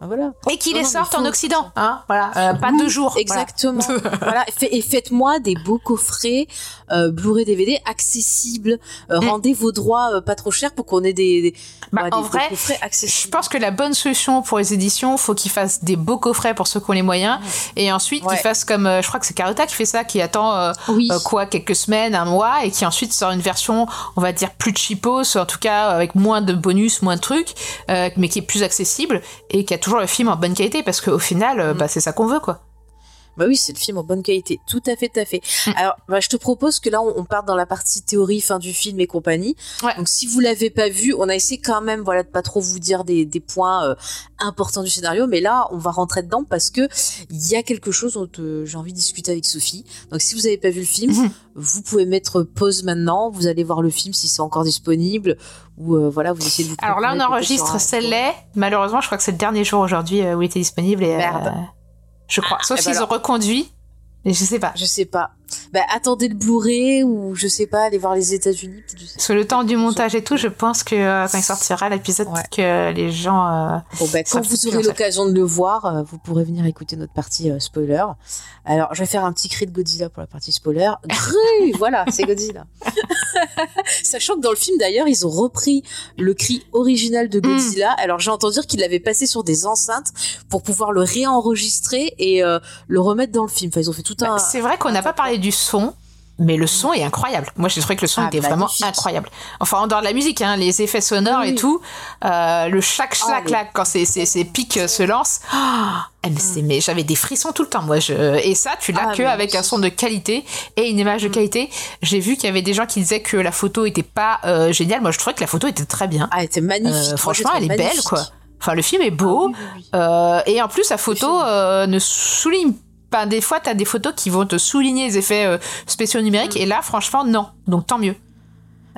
Ah, voilà. Et qu'ils Non, les sortent en Occident. Hein, voilà. Euh, pas Oui, deux jours. Exactement. voilà. Et faites-moi des beaux coffrets euh, Blu-ray DVD accessibles. Euh, Mm. Rendez vos droits euh, pas trop chers pour qu'on ait des, des, Bah, ouais, en des- des vrai, coffrets Je accessibles. pense que la bonne solution pour les éditions, faut qu'ils fassent des beaux coffrets pour ceux qui ont les moyens, et ensuite Ouais. qu'ils fassent comme, je crois que c'est Carota qui fait ça, qui attend oui. quoi quelques semaines, un mois, et qui ensuite sort une version, on va dire plus cheapos, en tout cas avec moins de bonus, moins de trucs, mais qui est plus accessible et qui a toujours le film en bonne qualité, parce qu'au final, euh, Mm. bah, c'est ça qu'on veut, quoi. Bah oui, c'est le film en bonne qualité. Tout à fait, tout à fait. Mm. Alors, bah, je te propose que là, on, on parte dans la partie théorie, fin du film et compagnie. Ouais. Donc, si vous l'avez pas vu, on a essayé quand même, voilà, de pas trop vous dire des, des points euh, importants du scénario, mais là, on va rentrer dedans parce que il y a quelque chose dont euh, j'ai envie de discuter avec Sophie. Donc, si vous avez pas vu le film, Mhm. vous pouvez mettre pause maintenant. Vous allez voir le film si c'est encore disponible ou euh, voilà, vous essayez de vous. Alors là, on enregistre, l'est. Malheureusement, je crois que c'est le dernier jour aujourd'hui euh, où il était disponible. Et, Merde. Je crois. Sauf eh ben s'ils ont reconduit. Et je sais pas. Je sais pas. Bah, attendez le Blu-ray ou je sais pas, aller voir les États-Unis. Sur le temps du montage et tout, je pense que euh, quand il sortira l'épisode, Ouais. que les gens. euh, Bon, bah, quand vous aurez l'occasion de le voir, euh, vous pourrez venir écouter notre partie euh, spoiler. Alors, je vais faire un petit cri de Godzilla pour la partie spoiler. Gru voilà, c'est Godzilla. Sachant que dans le film d'ailleurs, ils ont repris le cri original de Godzilla. Alors j'ai entendu dire qu'ils l'avaient passé sur des enceintes pour pouvoir le réenregistrer et euh, le remettre dans le film. Enfin, ils ont fait tout un. C'est vrai qu'on n'a pas parlé du son. Mais le son est incroyable. Moi, j'ai trouvé que le son Ah, était vraiment incroyable. Enfin, en dehors de la musique, hein, les effets sonores Oui, et tout, euh, le chac chac mais- là, quand ces, ces, ces pics euh, se lancent, eh, mais j'avais des frissons tout le temps. Moi, je... et ça, tu l'as Ah, que avec un son de qualité et une image de qualité. J'ai vu qu'il y avait des gens qui disaient que la photo était pas euh, géniale. Moi, je trouvais que la photo était très bien. Ah, elle était magnifique. Euh, franchement, elle est belle, quoi. Enfin, le film est beau. Ah oui, et en plus, la photo ne souligne pas. Des fois, t'as des photos qui vont te souligner les effets euh, spéciaux numériques. Et là, franchement, non. Donc, tant mieux.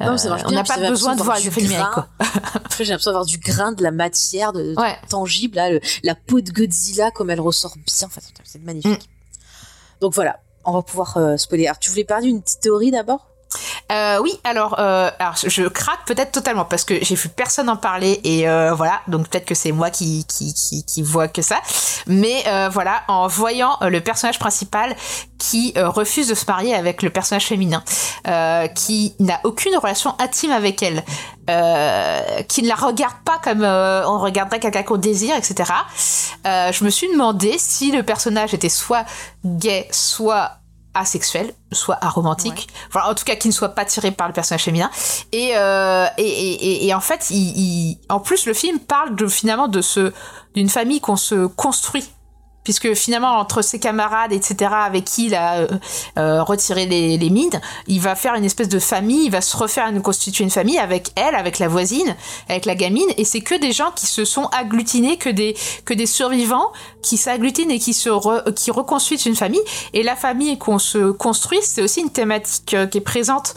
Non, ça marche Euh, on n'a pas besoin de voir les effets numériques, grain. quoi. Après, j'ai l'impression d'avoir du grain, de la matière, de, de Ouais. tangible. Là, le- la peau de Godzilla, comme elle ressort bien. Enfin, c'est magnifique. Mm. Donc voilà, on va pouvoir euh, spoiler. Alors, tu voulais parler d'une petite théorie d'abord? Euh, oui, alors, euh, alors je craque peut-être totalement parce que j'ai vu personne en parler et euh, voilà, donc peut-être que c'est moi qui, qui, qui, qui vois que ça. Mais voilà, en voyant le personnage principal qui refuse de se marier avec le personnage féminin, qui n'a aucune relation intime avec elle, qui ne la regarde pas comme on regarderait quelqu'un qu'on désire, etc. Je me suis demandé si le personnage était soit gay, soit asexuel, soit aromantique, voilà, en tout cas qui ne soit pas tiré par le personnage féminin. Et, euh, et, et, et- et en fait, il, il- en plus, le film parle de, finalement de ce, d'une famille qu'on se construit. Puisque finalement, entre ses camarades, etc., avec qui il a euh, euh, retiré les, les mines, il va faire une espèce de famille, il va se refaire une, constituer une famille avec elle, avec la voisine, avec la gamine, et c'est que des gens qui se sont agglutinés, que des, que des survivants qui s'agglutinent et qui se qui reconstruisent une famille. Et la famille qu'on se construit, c'est aussi une thématique euh, qui est présente,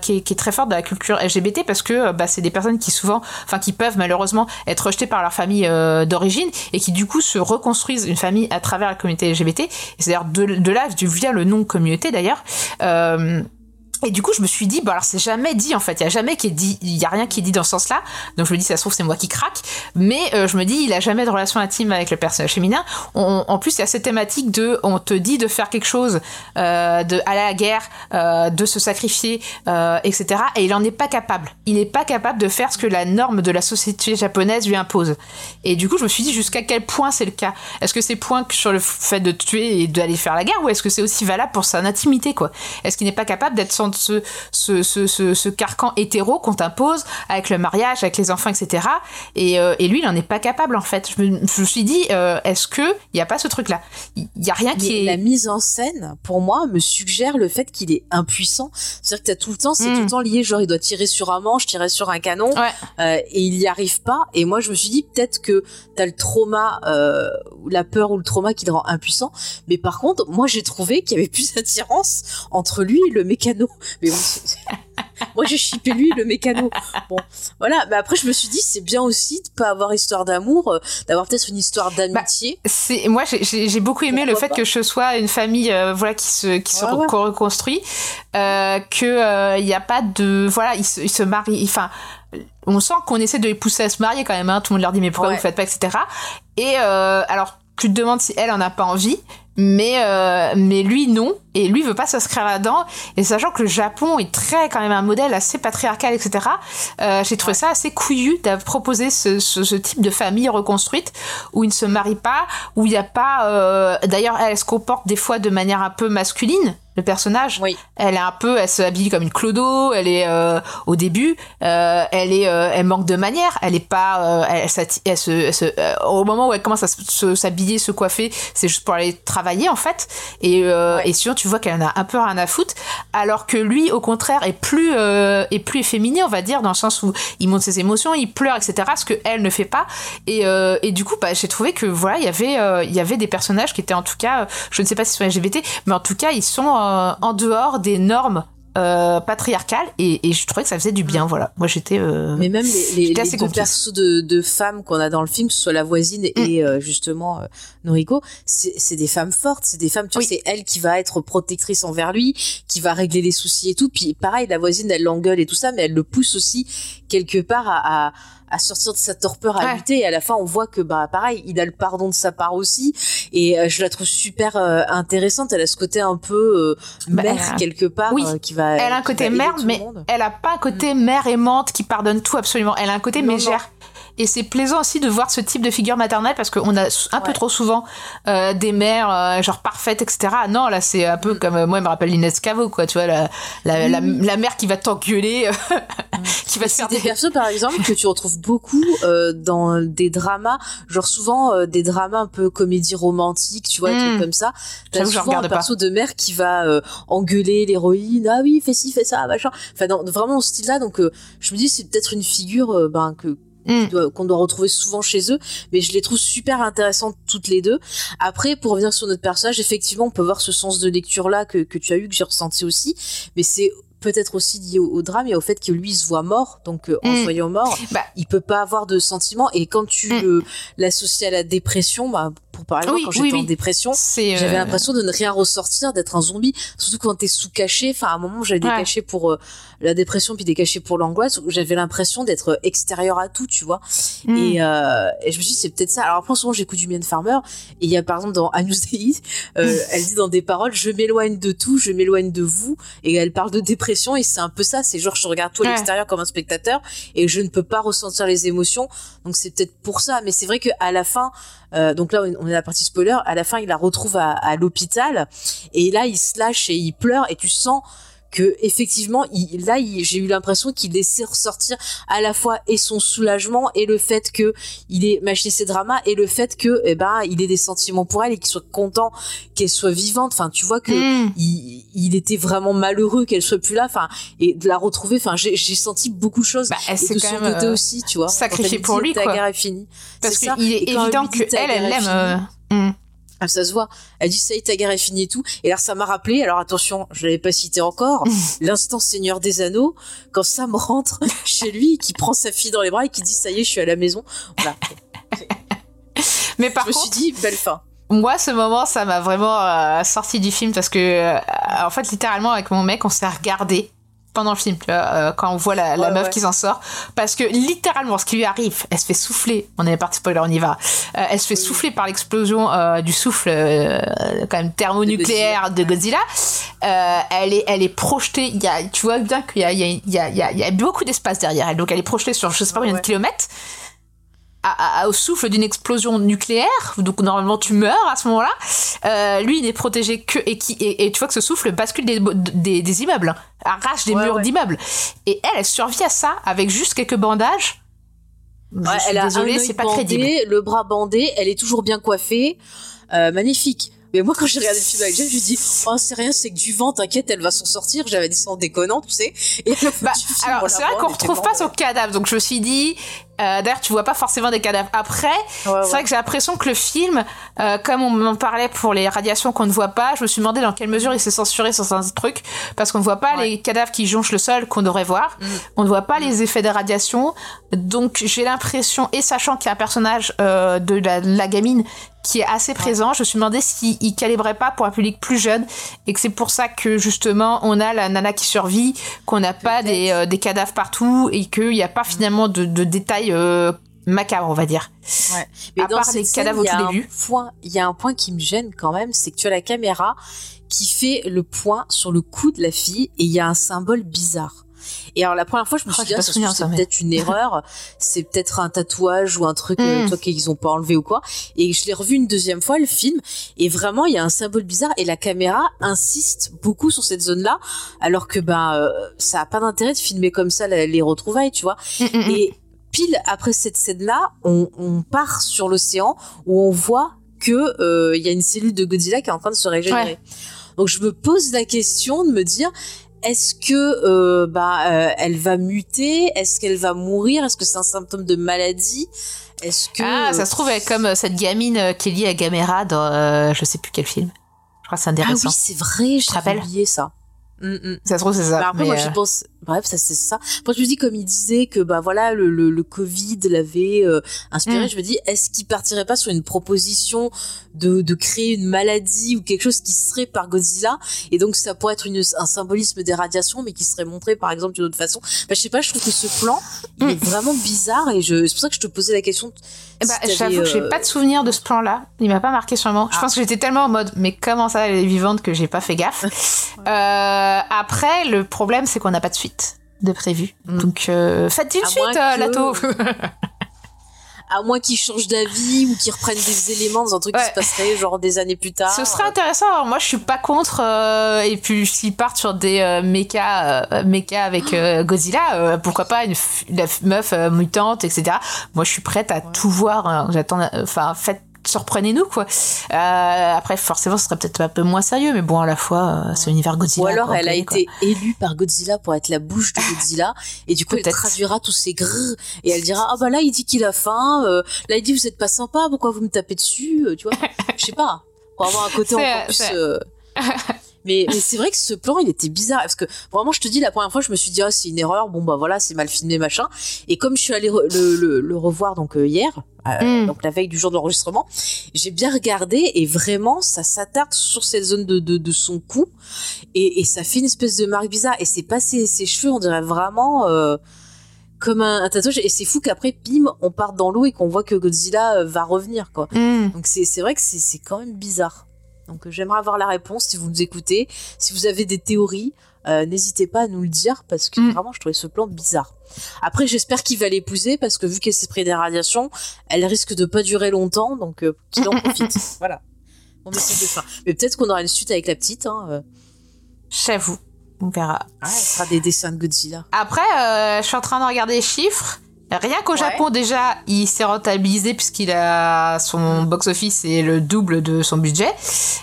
qui, est, très forte dans la culture LGBT parce que bah, c'est des personnes qui souvent, enfin qui peuvent malheureusement être rejetées par leur famille d'origine et qui du coup se reconstruisent une famille à travers la communauté LGBT. C'est d'ailleurs de, de là vient le nom communauté d'ailleurs. Euh, et du coup, je me suis dit, bah alors c'est jamais dit en fait, il y a jamais qui est dit, il y a rien qui est dit dans ce sens-là. Donc je me dis, ça se trouve c'est moi qui craque, mais euh, je me dis, il a jamais de relation intime avec le personnage féminin. En plus, il y a cette thématique de, on te dit de faire quelque chose, euh, de aller à la guerre, euh, de se sacrifier, euh, etc. Et il en est pas capable. Il n'est pas capable de faire ce que la norme de la société japonaise lui impose. Et du coup, je me suis dit jusqu'à quel point c'est le cas? Est-ce que c'est point sur le fait de tuer et d'aller faire la guerre, ou est-ce que c'est aussi valable pour son intimité, quoi? Est-ce qu'il n'est pas capable d'être sans ce, ce, ce, ce, ce carcan hétéro qu'on t'impose avec le mariage, avec les enfants, etc. Et, euh, et lui, il n'en est pas capable, en fait. Je me, je me suis dit, euh, est-ce que il n'y a pas ce truc-là? Il n'y a rien qui est... la mise en scène, pour moi, me suggère le fait qu'il est impuissant. C'est-à-dire que t'as tout le temps, c'est tout le temps lié, genre il doit tirer sur un manche, tirer sur un canon, Ouais. euh, et il y arrive pas. Et moi, je me suis dit peut-être que t'as le trauma, la peur ou le trauma qui le rend impuissant. Mais par contre, moi, j'ai trouvé qu'il y avait plus d'attirance entre lui et le mécano. Mais bon, moi, j'ai chippé lui le mécano. Bon, voilà. Mais après, je me suis dit, c'est bien aussi de pas avoir histoire d'amour, euh, d'avoir peut-être une histoire d'amitié. c'est moi j'ai- beaucoup aimé le fait pas? que je sois une famille euh, voilà qui se qui se Ouais, reconstruit euh, que euh, il y a pas de voilà ils se, ils se marient enfin on sent qu'on essaie de les pousser à se marier quand même hein. tout le monde leur dit mais pourquoi Ouais. vous faites pas etc et euh, alors tu te demandes si elle en a pas envie mais euh, mais lui non. Et lui veut pas s'inscrire là-dedans. Et sachant que le Japon est très quand même un modèle assez patriarcal etc euh, j'ai trouvé ça assez couillu d'avoir proposé ce, ce, ce type de famille reconstruite où il ne se marie pas où il n'y a pas euh, d'ailleurs elle se comporte des fois de manière un peu masculine le personnage. Oui. elle est un peu elle se habille comme une clodo elle est euh, au début euh, elle est euh, elle manque de manière elle est pas euh, elle, s'atti- elle se, elle se- euh, au moment où elle commence à se- se- s'habiller se coiffer c'est juste pour aller travailler en fait. Et euh, Ouais. et sinon tu vois qu'elle en a un peu rien à foutre. Alors que lui au contraire est plus euh, est plus efféminé on va dire dans le sens où il montre ses émotions il pleure etc ce que elle ne fait pas. Et, euh, et du coup bah, j'ai trouvé que voilà il y avait euh, il y avait des personnages qui étaient en tout cas euh, je ne sais pas s'ils sont LGBT mais en tout cas ils sont en dehors des normes euh, patriarcales et, et je trouvais que ça faisait du bien voilà moi j'étais euh, Mais même les, les, deux persos de, de femmes qu'on a dans le film, que ce soit la voisine Mm. et euh, justement Noriko, c'est des femmes fortes, c'est des femmes, tu Oui. vois, c'est elle qui va être protectrice envers lui, qui va régler les soucis et tout. Puis pareil, la voisine, elle l'engueule et tout ça, mais elle le pousse aussi quelque part à, à, à sortir de sa torpeur, à Ouais. lutter. Et à la fin, on voit que bah pareil, il a le pardon de sa part aussi. Et euh, je la trouve super euh, intéressante. Elle a ce côté un peu euh, Bah, mère quelque part Oui. euh, qui va. Elle a un côté mère, mais elle a pas un côté mère aimante qui pardonne tout absolument. Elle a un côté Non, mégère. Et c'est plaisant aussi de voir ce type de figure maternelle parce qu'on a un peu trop souvent euh, des mères euh, genre parfaites, etc. Non, là c'est un peu comme euh, moi, elle me rappelle Inès Cavo, quoi. Tu vois, la, la, la, la mère qui va t'engueuler, qui va te faire des des. persos par exemple que tu retrouves beaucoup euh, dans des dramas, genre souvent euh, des dramas un peu comédie romantique, tu vois, Mm. trucs comme ça. T'as J'avoue, je souvent regarde un pas. perso de mère qui va euh, engueuler l'héroïne, ah oui, fais ci, fais ça, machin. Enfin, dans, vraiment au style-là, donc euh, je me dis c'est peut-être une figure euh, ben, que Mm. qu'on doit retrouver souvent chez eux, mais je les trouve super intéressantes toutes les deux. Après, pour revenir sur notre personnage, effectivement, on peut voir ce sens de lecture là que, que tu as eu, que j'ai ressenti aussi, mais c'est peut-être aussi lié au, au drame et au fait que lui il se voit mort, donc euh, en Mm. se voyant mort, Bah. il peut pas avoir de sentiments. Et quand tu Mm. l'associes à la dépression, bah, pour par exemple, Oui, quand oui, j'étais en dépression, C'est. euh, j'avais l'impression de ne rien ressortir, d'être un zombie. Surtout quand t'es sous cachet. Enfin, à un moment, j'avais des Ouais. cachets pour euh, la dépression, puis des cachets pour l'angoisse. où J'avais l'impression d'être extérieur à tout, tu vois. mm. Et, euh, et je me suis dit, c'est peut-être ça. Alors après, souvent, j'écoute du Mien Farmer. Et il y a, par exemple, dans Anus Dei, euh, elle dit dans des paroles, je m'éloigne de tout, je m'éloigne de vous. Et elle parle de dépression. Et c'est un peu ça. C'est genre, je regarde toi à Ouais. l'extérieur comme un spectateur. Et je ne peux pas ressentir les émotions. Donc c'est peut-être pour ça. Mais c'est vrai qu'à la fin, euh, donc là, on est à la partie spoiler. À la fin, il la retrouve à, à l'hôpital. Et là, il se lâche et il pleure. Et tu sens que effectivement il, là j'ai eu l'impression qu'il laissait ressortir à la fois et son soulagement et le fait que il ait mâché ses dramas et le fait que eh ben il ait des sentiments pour elle et qu'il soit content qu'elle soit vivante enfin tu vois que Mm. il, il était vraiment malheureux qu'elle soit plus là enfin et de la retrouver enfin j'ai senti beaucoup de choses Bah, elle et de son côté euh, aussi tu vois elle pour lui, ta quoi. guerre est finie Parce qu'il est évident que elle, elle l'aime. Ah, ça se voit. Elle dit ça y est, ta guerre est finie et tout. Et alors ça m'a rappelé, alors attention, je l'avais pas cité encore, l'instant Seigneur des Anneaux, quand Sam rentre chez lui, qui prend sa fille dans les bras et qui dit ça y est, je suis à la maison. Voilà. Mais par je me contre, suis dit, belle fin. Moi, ce moment, ça m'a vraiment euh, sorti du film parce que, euh, en fait, littéralement, avec mon mec, on s'est regardé pendant le film, euh, quand on voit la, la Ouais, meuf ouais. qui s'en sort. Parce que, littéralement, ce qui lui arrive, elle se fait souffler. On est parti spoiler, on y va. Euh, elle se fait souffler par l'explosion euh, du souffle, quand même, thermonucléaire de Godzilla. Elle, est, elle est projetée. Il y a, tu vois bien qu'il y a, il y, a, il y, a, il y, a, beaucoup d'espace derrière elle. Donc, elle est projetée sur, je sais pas combien ouais. de kilomètres à- à- au souffle d'une explosion nucléaire, donc normalement tu meurs à ce moment-là. Euh, lui, il n'est protégé que et qui et, et tu vois que ce souffle bascule des, des, des immeubles, arrache des Ouais, murs ouais. d'immeubles. Et elle, elle survit à ça avec juste quelques bandages. Je Ouais, suis elle a désolée, c'est pas bandé, crédible. le bras bandé, elle est toujours bien coiffée, euh, magnifique. Mais moi, quand j'ai regardé le film avec Jeff, je lui dis, oh, c'est rien, c'est que du vent, t'inquiète, elle va s'en sortir. J'avais dit ça en déconnant, tu sais. Et Bah, alors c'est vrai qu'on retrouve pas son cadavre, donc je me suis dit. Euh, D'ailleurs, tu vois pas forcément des cadavres après. Ouais, C'est vrai que j'ai l'impression que le film, euh, comme on m'en parlait pour les radiations qu'on ne voit pas, je me suis demandé dans quelle mesure il s'est censuré sur certains trucs, parce qu'on ne voit pas Ouais. les cadavres qui jonchent le sol qu'on devrait voir, Mm. on ne voit pas les effets des radiations, donc j'ai l'impression, et sachant qu'il y a un personnage euh, de, la, de la gamine qui est assez présent, je me suis demandé s'il il calibrait pas pour un public plus jeune, et que c'est pour ça que justement on a la nana qui survit, qu'on n'a pas des, euh, des cadavres partout, et qu'il n'y a pas finalement de, de détails euh, macabres, on va dire. Ouais. Mais À dans part les scène, cadavres au il y a tout un début. point- Il y a un point qui me gêne quand même, c'est que tu as la caméra qui fait le point sur le cou de la fille et il y a un symbole bizarre. Et alors la première fois, je me Oh, suis dit, ah, c'est peut-être une erreur, c'est peut-être un tatouage ou un truc euh, Mm. vois, qu'ils ont pas enlevé ou quoi. Et je l'ai revu une deuxième fois, le film, et vraiment, il y a un symbole bizarre et la caméra insiste beaucoup sur cette zone-là, alors que ben, euh, ça a pas d'intérêt de filmer comme ça les retrouvailles, tu vois. Mm, mm, mm. Et pile après cette scène-là, on, on part sur l'océan où on voit que euh, il y a une cellule de Godzilla qui est en train de se régénérer. Ouais. Donc je me pose la question de me dire est-ce que euh, bah euh, elle va muter? Est-ce qu'elle va mourir? Est-ce que c'est un symptôme de maladie? Est-ce que Ah, ça se trouve, elle est comme euh, cette gamine qui est liée à Gamera dans euh, je sais plus quel film. Je crois que c'est ah intéressant. oui c'est vrai, je te rappelles? oublié ça. Mm, mm. Ça se trouve, c'est ça. Bah, après mais, moi j'y pense Bref, ça c'est ça. Après, je me dis comme il disait que bah voilà le, le, le Covid l'avait euh, inspiré. Mm. Je me dis est-ce qu'il partirait pas sur une proposition de, de créer une maladie ou quelque chose qui serait par Godzilla? Et donc ça pourrait être une, un symbolisme des radiations mais qui serait montré par exemple d'une autre façon. Bah, je sais pas, je trouve que ce plan il est Mm. vraiment bizarre et je c'est pour ça que je te posais la question. Eh si t'avais, j'avoue que j'ai euh, pas de souvenir de ce plan-là. Il m'a pas marqué sur. Je Ah. pense que j'étais tellement en mode, mais comment ça, elle est vivante que j'ai pas fait gaffe? Euh, après, le problème, c'est qu'on n'a pas de suite de prévu. Mm. Donc, euh, faites une À suite, euh, que- Lato. à moins qu'ils changent d'avis ou qu'ils reprennent des éléments dans un truc qui se passerait genre des années plus tard. Ce serait intéressant. Alors, Moi, je suis pas contre. euh, et puis, s'ils partent sur des euh, mechas, euh, avec Godzilla, pourquoi pas une, la meuf mutante, etc. Moi, je suis prête à tout voir. hein. J'attends. Enfin, faites. Surprenez-nous quoi. Euh, après forcément ce serait peut-être un peu moins sérieux mais bon à la fois euh, c'est l'univers Godzilla. Ou alors elle a connaît, quoi. été élue par Godzilla pour être la bouche de Godzilla et du coup elle traduira tous ces grrr et elle dira ah bah là il dit qu'il a faim euh, là il dit vous êtes pas sympa pourquoi vous me tapez dessus euh, tu vois? Je sais pas pour avoir un côté encore plus mais, mais c'est vrai que ce plan il était bizarre. Parce que vraiment je te dis la première fois je me suis dit ah c'est une erreur. Bon bah voilà c'est mal filmé machin. Et comme je suis allée re- le, le, le revoir donc euh, hier euh, Mm. donc la veille du jour de l'enregistrement j'ai bien regardé et vraiment ça s'attarde sur cette zone de, de, de son cou. Et, et ça fait une espèce de marque bizarre. Et c'est pas ses, ses cheveux on dirait vraiment euh, comme un, un tatouage. Et c'est fou qu'après bim on part dans l'eau et qu'on voit que Godzilla va revenir quoi. Hmm. donc c'est vrai que c'est quand même bizarre donc euh, j'aimerais avoir la réponse si vous nous écoutez si vous avez des théories euh, n'hésitez pas à nous le dire parce que Mm. vraiment je trouvais ce plan bizarre après j'espère qu'il va l'épouser parce que vu qu'elle s'est pris des radiations elle risque de pas durer longtemps donc euh, qu'il en profite voilà message de mais peut-être qu'on aura une suite avec la petite hein. J'avoue on verra. Ah, ce sera des dessins de Godzilla. Après, euh, je suis en train de regarder les chiffres. Rien qu'au Ouais. Japon, déjà, il s'est rentabilisé puisqu'il a son box-office est le double de son budget.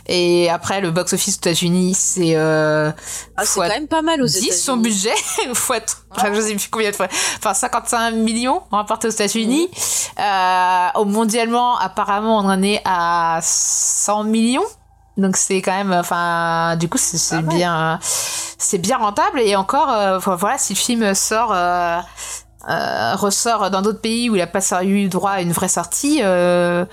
Et après, le box-office aux États-Unis, c'est euh, Ah, c'est quand même pas mal aux 10 États-Unis. son budget, fois, enfin, je sais plus combien de fois, enfin 55 millions rapportés aux États-Unis. Mhm. Euh, au mondialement, apparemment, on en est à 100 millions. Donc c'est quand même, enfin, du coup c'est bien, c'est bien rentable et encore, euh, voilà, si le film sort. euh, euh, ressort dans d'autres pays où il a pas eu droit à une vraie sortie, euh,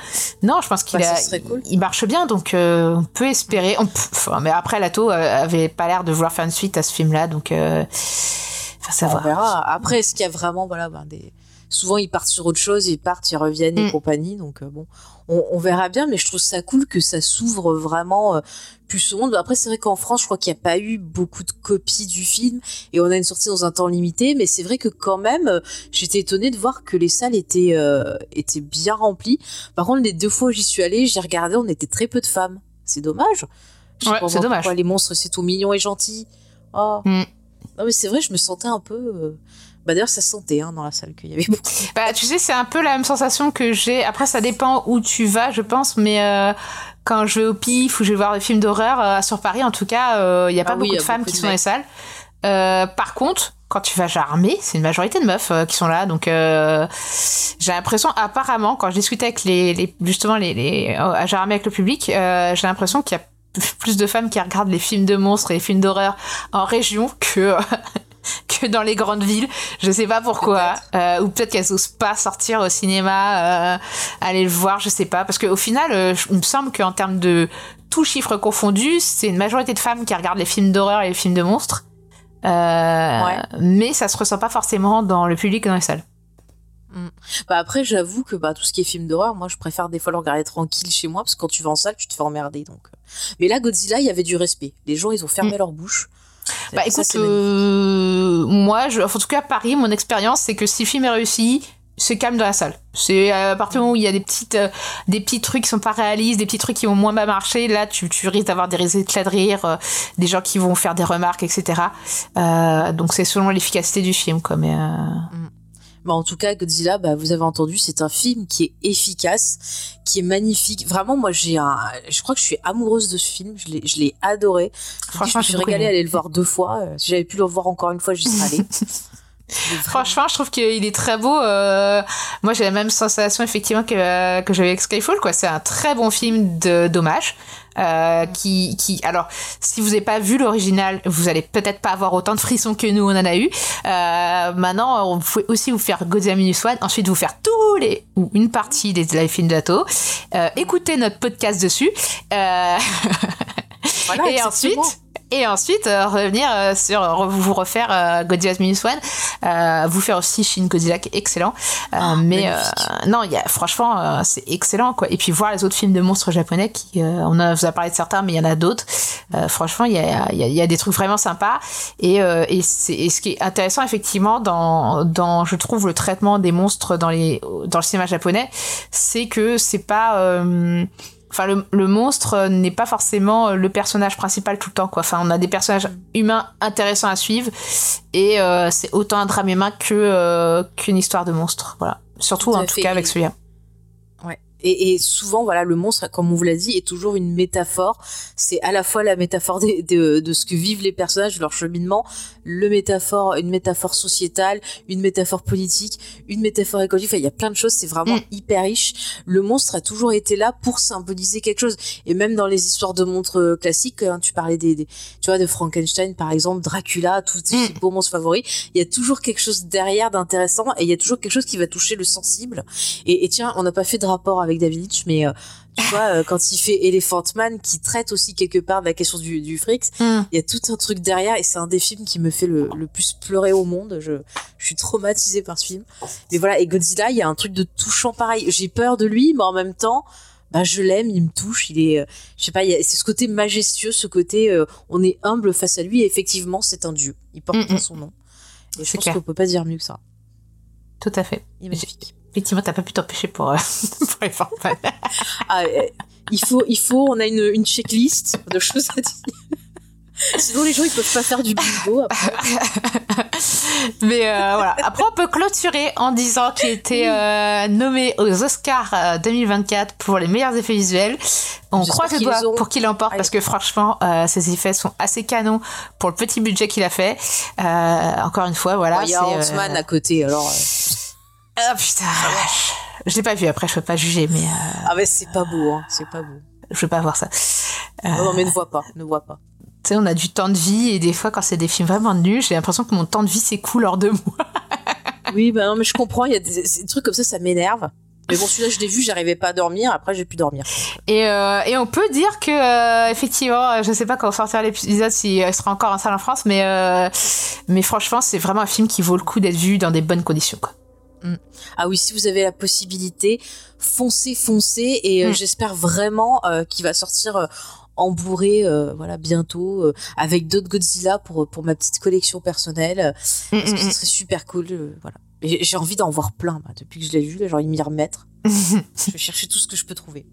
non, je pense qu'il Bah, a, cool. il marche bien, donc euh, on peut espérer. On mais après, Lato euh, avait pas l'air de vouloir faire une suite à ce film-là, donc euh, enfin, ça On va. verra. Après, est-ce qu'il y a vraiment, voilà, ben, des... souvent ils partent sur autre chose, ils partent, ils reviennent et Mm. compagnie. Donc euh, bon, on, on verra bien, mais je trouve ça cool que ça s'ouvre vraiment euh, plus au monde. Après, c'est vrai qu'en France, je crois qu'il n'y a pas eu beaucoup de copies du film et on a une sortie dans un temps limité. Mais c'est vrai que quand même, euh, j'étais étonnée de voir que les salles étaient euh, étaient bien remplies. Par contre, les deux fois où j'y suis allée, j'ai regardé, on était très peu de femmes. C'est dommage. Ouais, c'est dommage. Les monstres, c'est tout mignon et gentil. Oh. Mm. Non mais c'est vrai, je me sentais un peu. euh, Bah d'ailleurs, ça se sentait hein, dans la salle qu'il y avait beaucoup. Bah, tu sais, c'est un peu la même sensation que j'ai. Après, ça dépend où tu vas, je pense, mais euh, quand je vais au PIF ou je vais voir des films d'horreur, euh, sur Paris, en tout cas, euh, il y a pas Ah oui, beaucoup de a femmes beaucoup qui de sont dans les salles. Euh, par contre, quand tu vas à Jarmé, c'est une majorité de meufs euh, qui sont là, donc euh, j'ai l'impression, apparemment, quand je discutais avec les, les justement les, les euh, à Jarmé avec le public, euh, j'ai l'impression qu'il y a plus de femmes qui regardent les films de monstres et les films d'horreur en région que que dans les grandes villes. Je sais pas pourquoi. Euh, ou peut-être qu'elles osent pas sortir au cinéma, euh, aller le voir, je sais pas. Parce qu'au final, euh, il me semble qu'en termes de tout chiffre confondu, c'est une majorité de femmes qui regardent les films d'horreur et les films de monstres. Euh, Ouais. Mais ça se ressent pas forcément dans le public et dans les salles. Bah après, j'avoue que bah tout ce qui est film d'horreur, moi je préfère des fois le regarder tranquille chez moi parce que quand tu vas en salle, tu te fais emmerder donc. euh. Mais là, Godzilla, il y avait du respect. Les gens, ils ont fermé Mm. leur bouche. Bah écoute, euh, moi, je, enfin, en tout cas à Paris, mon expérience, c'est que si le film est réussi, c'est calme dans la salle. C'est euh, à partir du moment où il y a des petites, euh, des petits trucs qui sont pas réalistes, des petits trucs qui vont moins bien marcher, là tu, tu risques d'avoir des éclats de rire, euh, des gens qui vont faire des remarques, etc. Euh, donc c'est selon l'efficacité du film, quoi. Mais euh, Bah, en tout cas, Godzilla, bah, vous avez entendu, c'est un film qui est efficace, qui est magnifique. Vraiment, moi, j'ai un, je crois que je suis amoureuse de ce film. Je l'ai, je l'ai adoré. franchement, je me suis régalée à aller le voir deux fois. Euh, Si j'avais pu le voir encore une fois, j'y serais allée. Franchement, je trouve qu'il est très beau. Euh, moi, j'ai la même sensation effectivement que, euh, que j'avais avec Skyfall. Quoi, c'est un très bon film de dommage. Euh, qui, qui, alors, si vous n'avez pas vu l'original, vous allez peut-être pas avoir autant de frissons que nous on en a eu. Euh, maintenant, vous pouvez aussi vous faire Godzilla Minus One, ensuite vous faire tous les ou une partie des live films d'Ato. Euh, écoutez notre podcast dessus. Euh, Voilà, et ensuite. Et ensuite euh, revenir euh, sur re- vous refaire euh, Godzilla Minus One, euh, vous faire aussi Shin Godzilla qui est excellent. Euh, mais euh, non, il y a franchement euh, c'est excellent quoi. Et puis voir les autres films de monstres japonais qui euh, on a, vous a parlé de certains, mais il y en a d'autres. Euh, franchement, il y a, il y, a, y a des trucs vraiment sympas. Et, euh, et, c'est, et ce qui est intéressant effectivement dans, dans je trouve le traitement des monstres dans les dans le cinéma japonais, c'est que c'est pas euh, Enfin, le, le monstre n'est pas forcément le personnage principal tout le temps, quoi. Enfin, on a des personnages humains intéressants à suivre, et euh, c'est autant un drame humain que euh, qu'une histoire de monstre, voilà. Surtout en tout cas avec celui-là. Et, et souvent, voilà, le monstre, comme on vous l'a dit, est toujours une métaphore. C'est à la fois la métaphore des- de, de ce que vivent les personnages, de leur cheminement, le métaphore, une métaphore sociétale, une métaphore politique, une métaphore écologique. Enfin, il y a plein de choses. C'est vraiment Mm. hyper riche. Le monstre a toujours été là pour symboliser quelque chose. Et même dans les histoires de monstres euh, classiques, hein, tu parlais des, des- tu vois, de Frankenstein, par exemple, Dracula, tous ces Mm. beaux monstres favoris. Il y a toujours quelque chose derrière d'intéressant et il y a toujours quelque chose qui va toucher le sensible. Et, et tiens, on n'a pas fait de rapport avec David Lynch, mais euh, tu vois, euh, quand il fait Elephant Man, qui traite aussi quelque part de la question du, du fric, il y a tout un truc derrière et c'est un des films qui me fait le, le plus pleurer au monde. Je, je suis traumatisée par ce film. Mais voilà, et Godzilla, il y a un truc de touchant pareil. J'ai peur de lui, mais en même temps, bah, je l'aime, il me touche, il est, euh, je sais pas, il y a- c'est ce côté majestueux, ce côté, euh, on est humble face à lui et effectivement, c'est un dieu. Il porte Mm, mm. son nom. Et je pense qu'on peut pas dire mieux que ça. Tout à fait. Il est magnifique. Effectivement, t'as pas pu t'empêcher pour, euh, pour les Fanfans. Ah, euh, il faut, il faut, on a une, une checklist de choses à dire. Sinon, les gens, ils peuvent pas faire du bingo. après. Mais euh, voilà. Après, on peut clôturer en disant qu'il était euh, nommé aux Oscars euh, 2024 pour les meilleurs effets visuels. On croise les doigts auront. pour qu'il l'emporte parce que franchement, euh, ses effets sont assez canons pour le petit budget qu'il a fait. Encore une fois, voilà. Il y a Ant-Man à côté, alors. Euh, Ah putain. Je l'ai pas vu. Après, je peux pas juger, mais euh, Ah, mais c'est pas beau, hein. C'est pas beau. je veux pas voir ça. Euh, Non, non, mais ne vois pas, ne vois pas. Tu sais, on a du temps de vie et des fois, quand c'est des films vraiment nuls, j'ai l'impression que mon temps de vie s'écoule hors de moi. Oui, bah non, mais je comprends, il y a des, des trucs comme ça, ça m'énerve. Mais bon, celui-là, je l'ai vu, j'arrivais pas à dormir, après, j'ai pu dormir. Et, euh, et on peut dire que euh, effectivement, euh, je sais pas quand sortira l'épisode s'il sera encore en salle en France, mais euh, mais franchement, c'est vraiment un film qui vaut le coup d'être vu dans des bonnes conditions. Quoi. Ah oui, si vous avez la possibilité, foncez, foncez, et euh, Mm. j'espère vraiment euh, qu'il va sortir euh, embourré, euh, voilà, bientôt, euh, avec d'autres Godzilla pour pour ma petite collection personnelle, Mm, parce que ce serait super cool, euh, voilà. J'ai envie d'en voir plein, bah, depuis que je l'ai vu, j'ai envie de m'y remettre. je vais chercher tout ce que je peux trouver.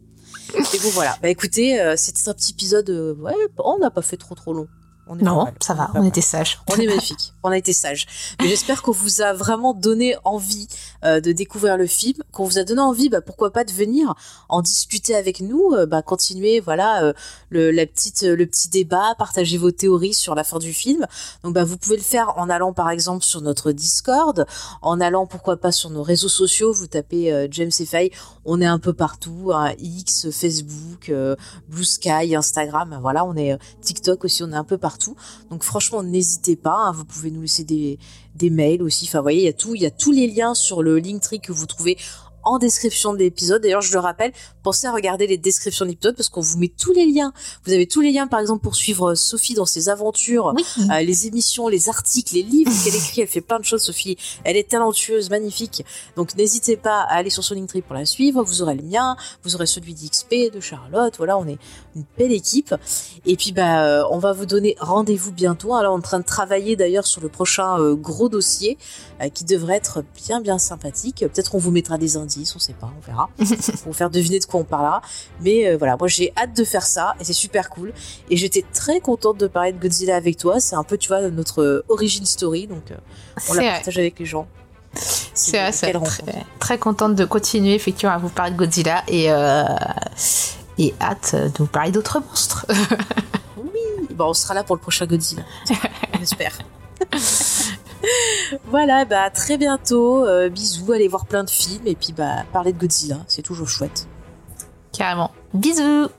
Et bon, voilà. Bah écoutez, c'était un petit épisode, ouais, on n'a pas fait trop trop long. On est pas non, ça va, on était sages. On est magnifique. On a été sage. Mais j'espère qu'on vous a vraiment donné envie euh, de découvrir le film, qu'on vous a donné envie, bah, pourquoi pas de venir en discuter avec nous, euh, bah, continuer, voilà, euh, le, la petite, le petit débat, partager vos théories sur la fin du film. Donc, bah, vous pouvez le faire en allant, par exemple, sur notre Discord, en allant, pourquoi pas, sur nos réseaux sociaux. Vous tapez euh, James et Faye. On est un peu partout, hein, X, Facebook, Blue Sky, Instagram. Voilà, on est TikTok aussi, on est un peu partout. Donc franchement, n'hésitez pas. hein, vous pouvez nous laisser des, des mails aussi. Enfin, vous voyez, il y a tout, il y a tous les liens sur le Linktree que vous trouvez en description de l'épisode. D'ailleurs, je le rappelle, pensez à regarder les descriptions de l'épisode parce qu'on vous met tous les liens. Vous avez tous les liens, par exemple, pour suivre Sophie dans ses aventures, euh, les émissions, les articles, les livres qu'elle écrit. Elle fait plein de choses, Sophie. Elle est talentueuse, magnifique. Donc, n'hésitez pas à aller sur son Linktree pour la suivre. Vous aurez le mien, vous aurez celui d'XP, de Charlotte. Voilà, on est une belle équipe. Et puis, bah, euh, on va vous donner rendez-vous bientôt. Alors, on est en train de travailler d'ailleurs sur le prochain euh, gros dossier euh, qui devrait être bien, bien sympathique. Peut-être on vous mettra des indices, on sait pas, on verra. pour vous faire deviner de quoi on parlera. Mais euh, voilà, moi j'ai hâte de faire ça et c'est super cool. Et j'étais très contente de parler de Godzilla avec toi. C'est un peu, tu vois, notre euh, origin story. Donc, euh, on la vrai. partage avec les gens. C'est vrai, c'est très, très contente de continuer effectivement à vous parler de Godzilla et euh, et hâte de vous parler d'autres monstres. Oui, bon, on sera là pour le prochain Godzilla. on espère. voilà, bah très bientôt. Euh, bisous, allez voir plein de films et puis bah parler de Godzilla, c'est toujours chouette. Carrément. Bisous.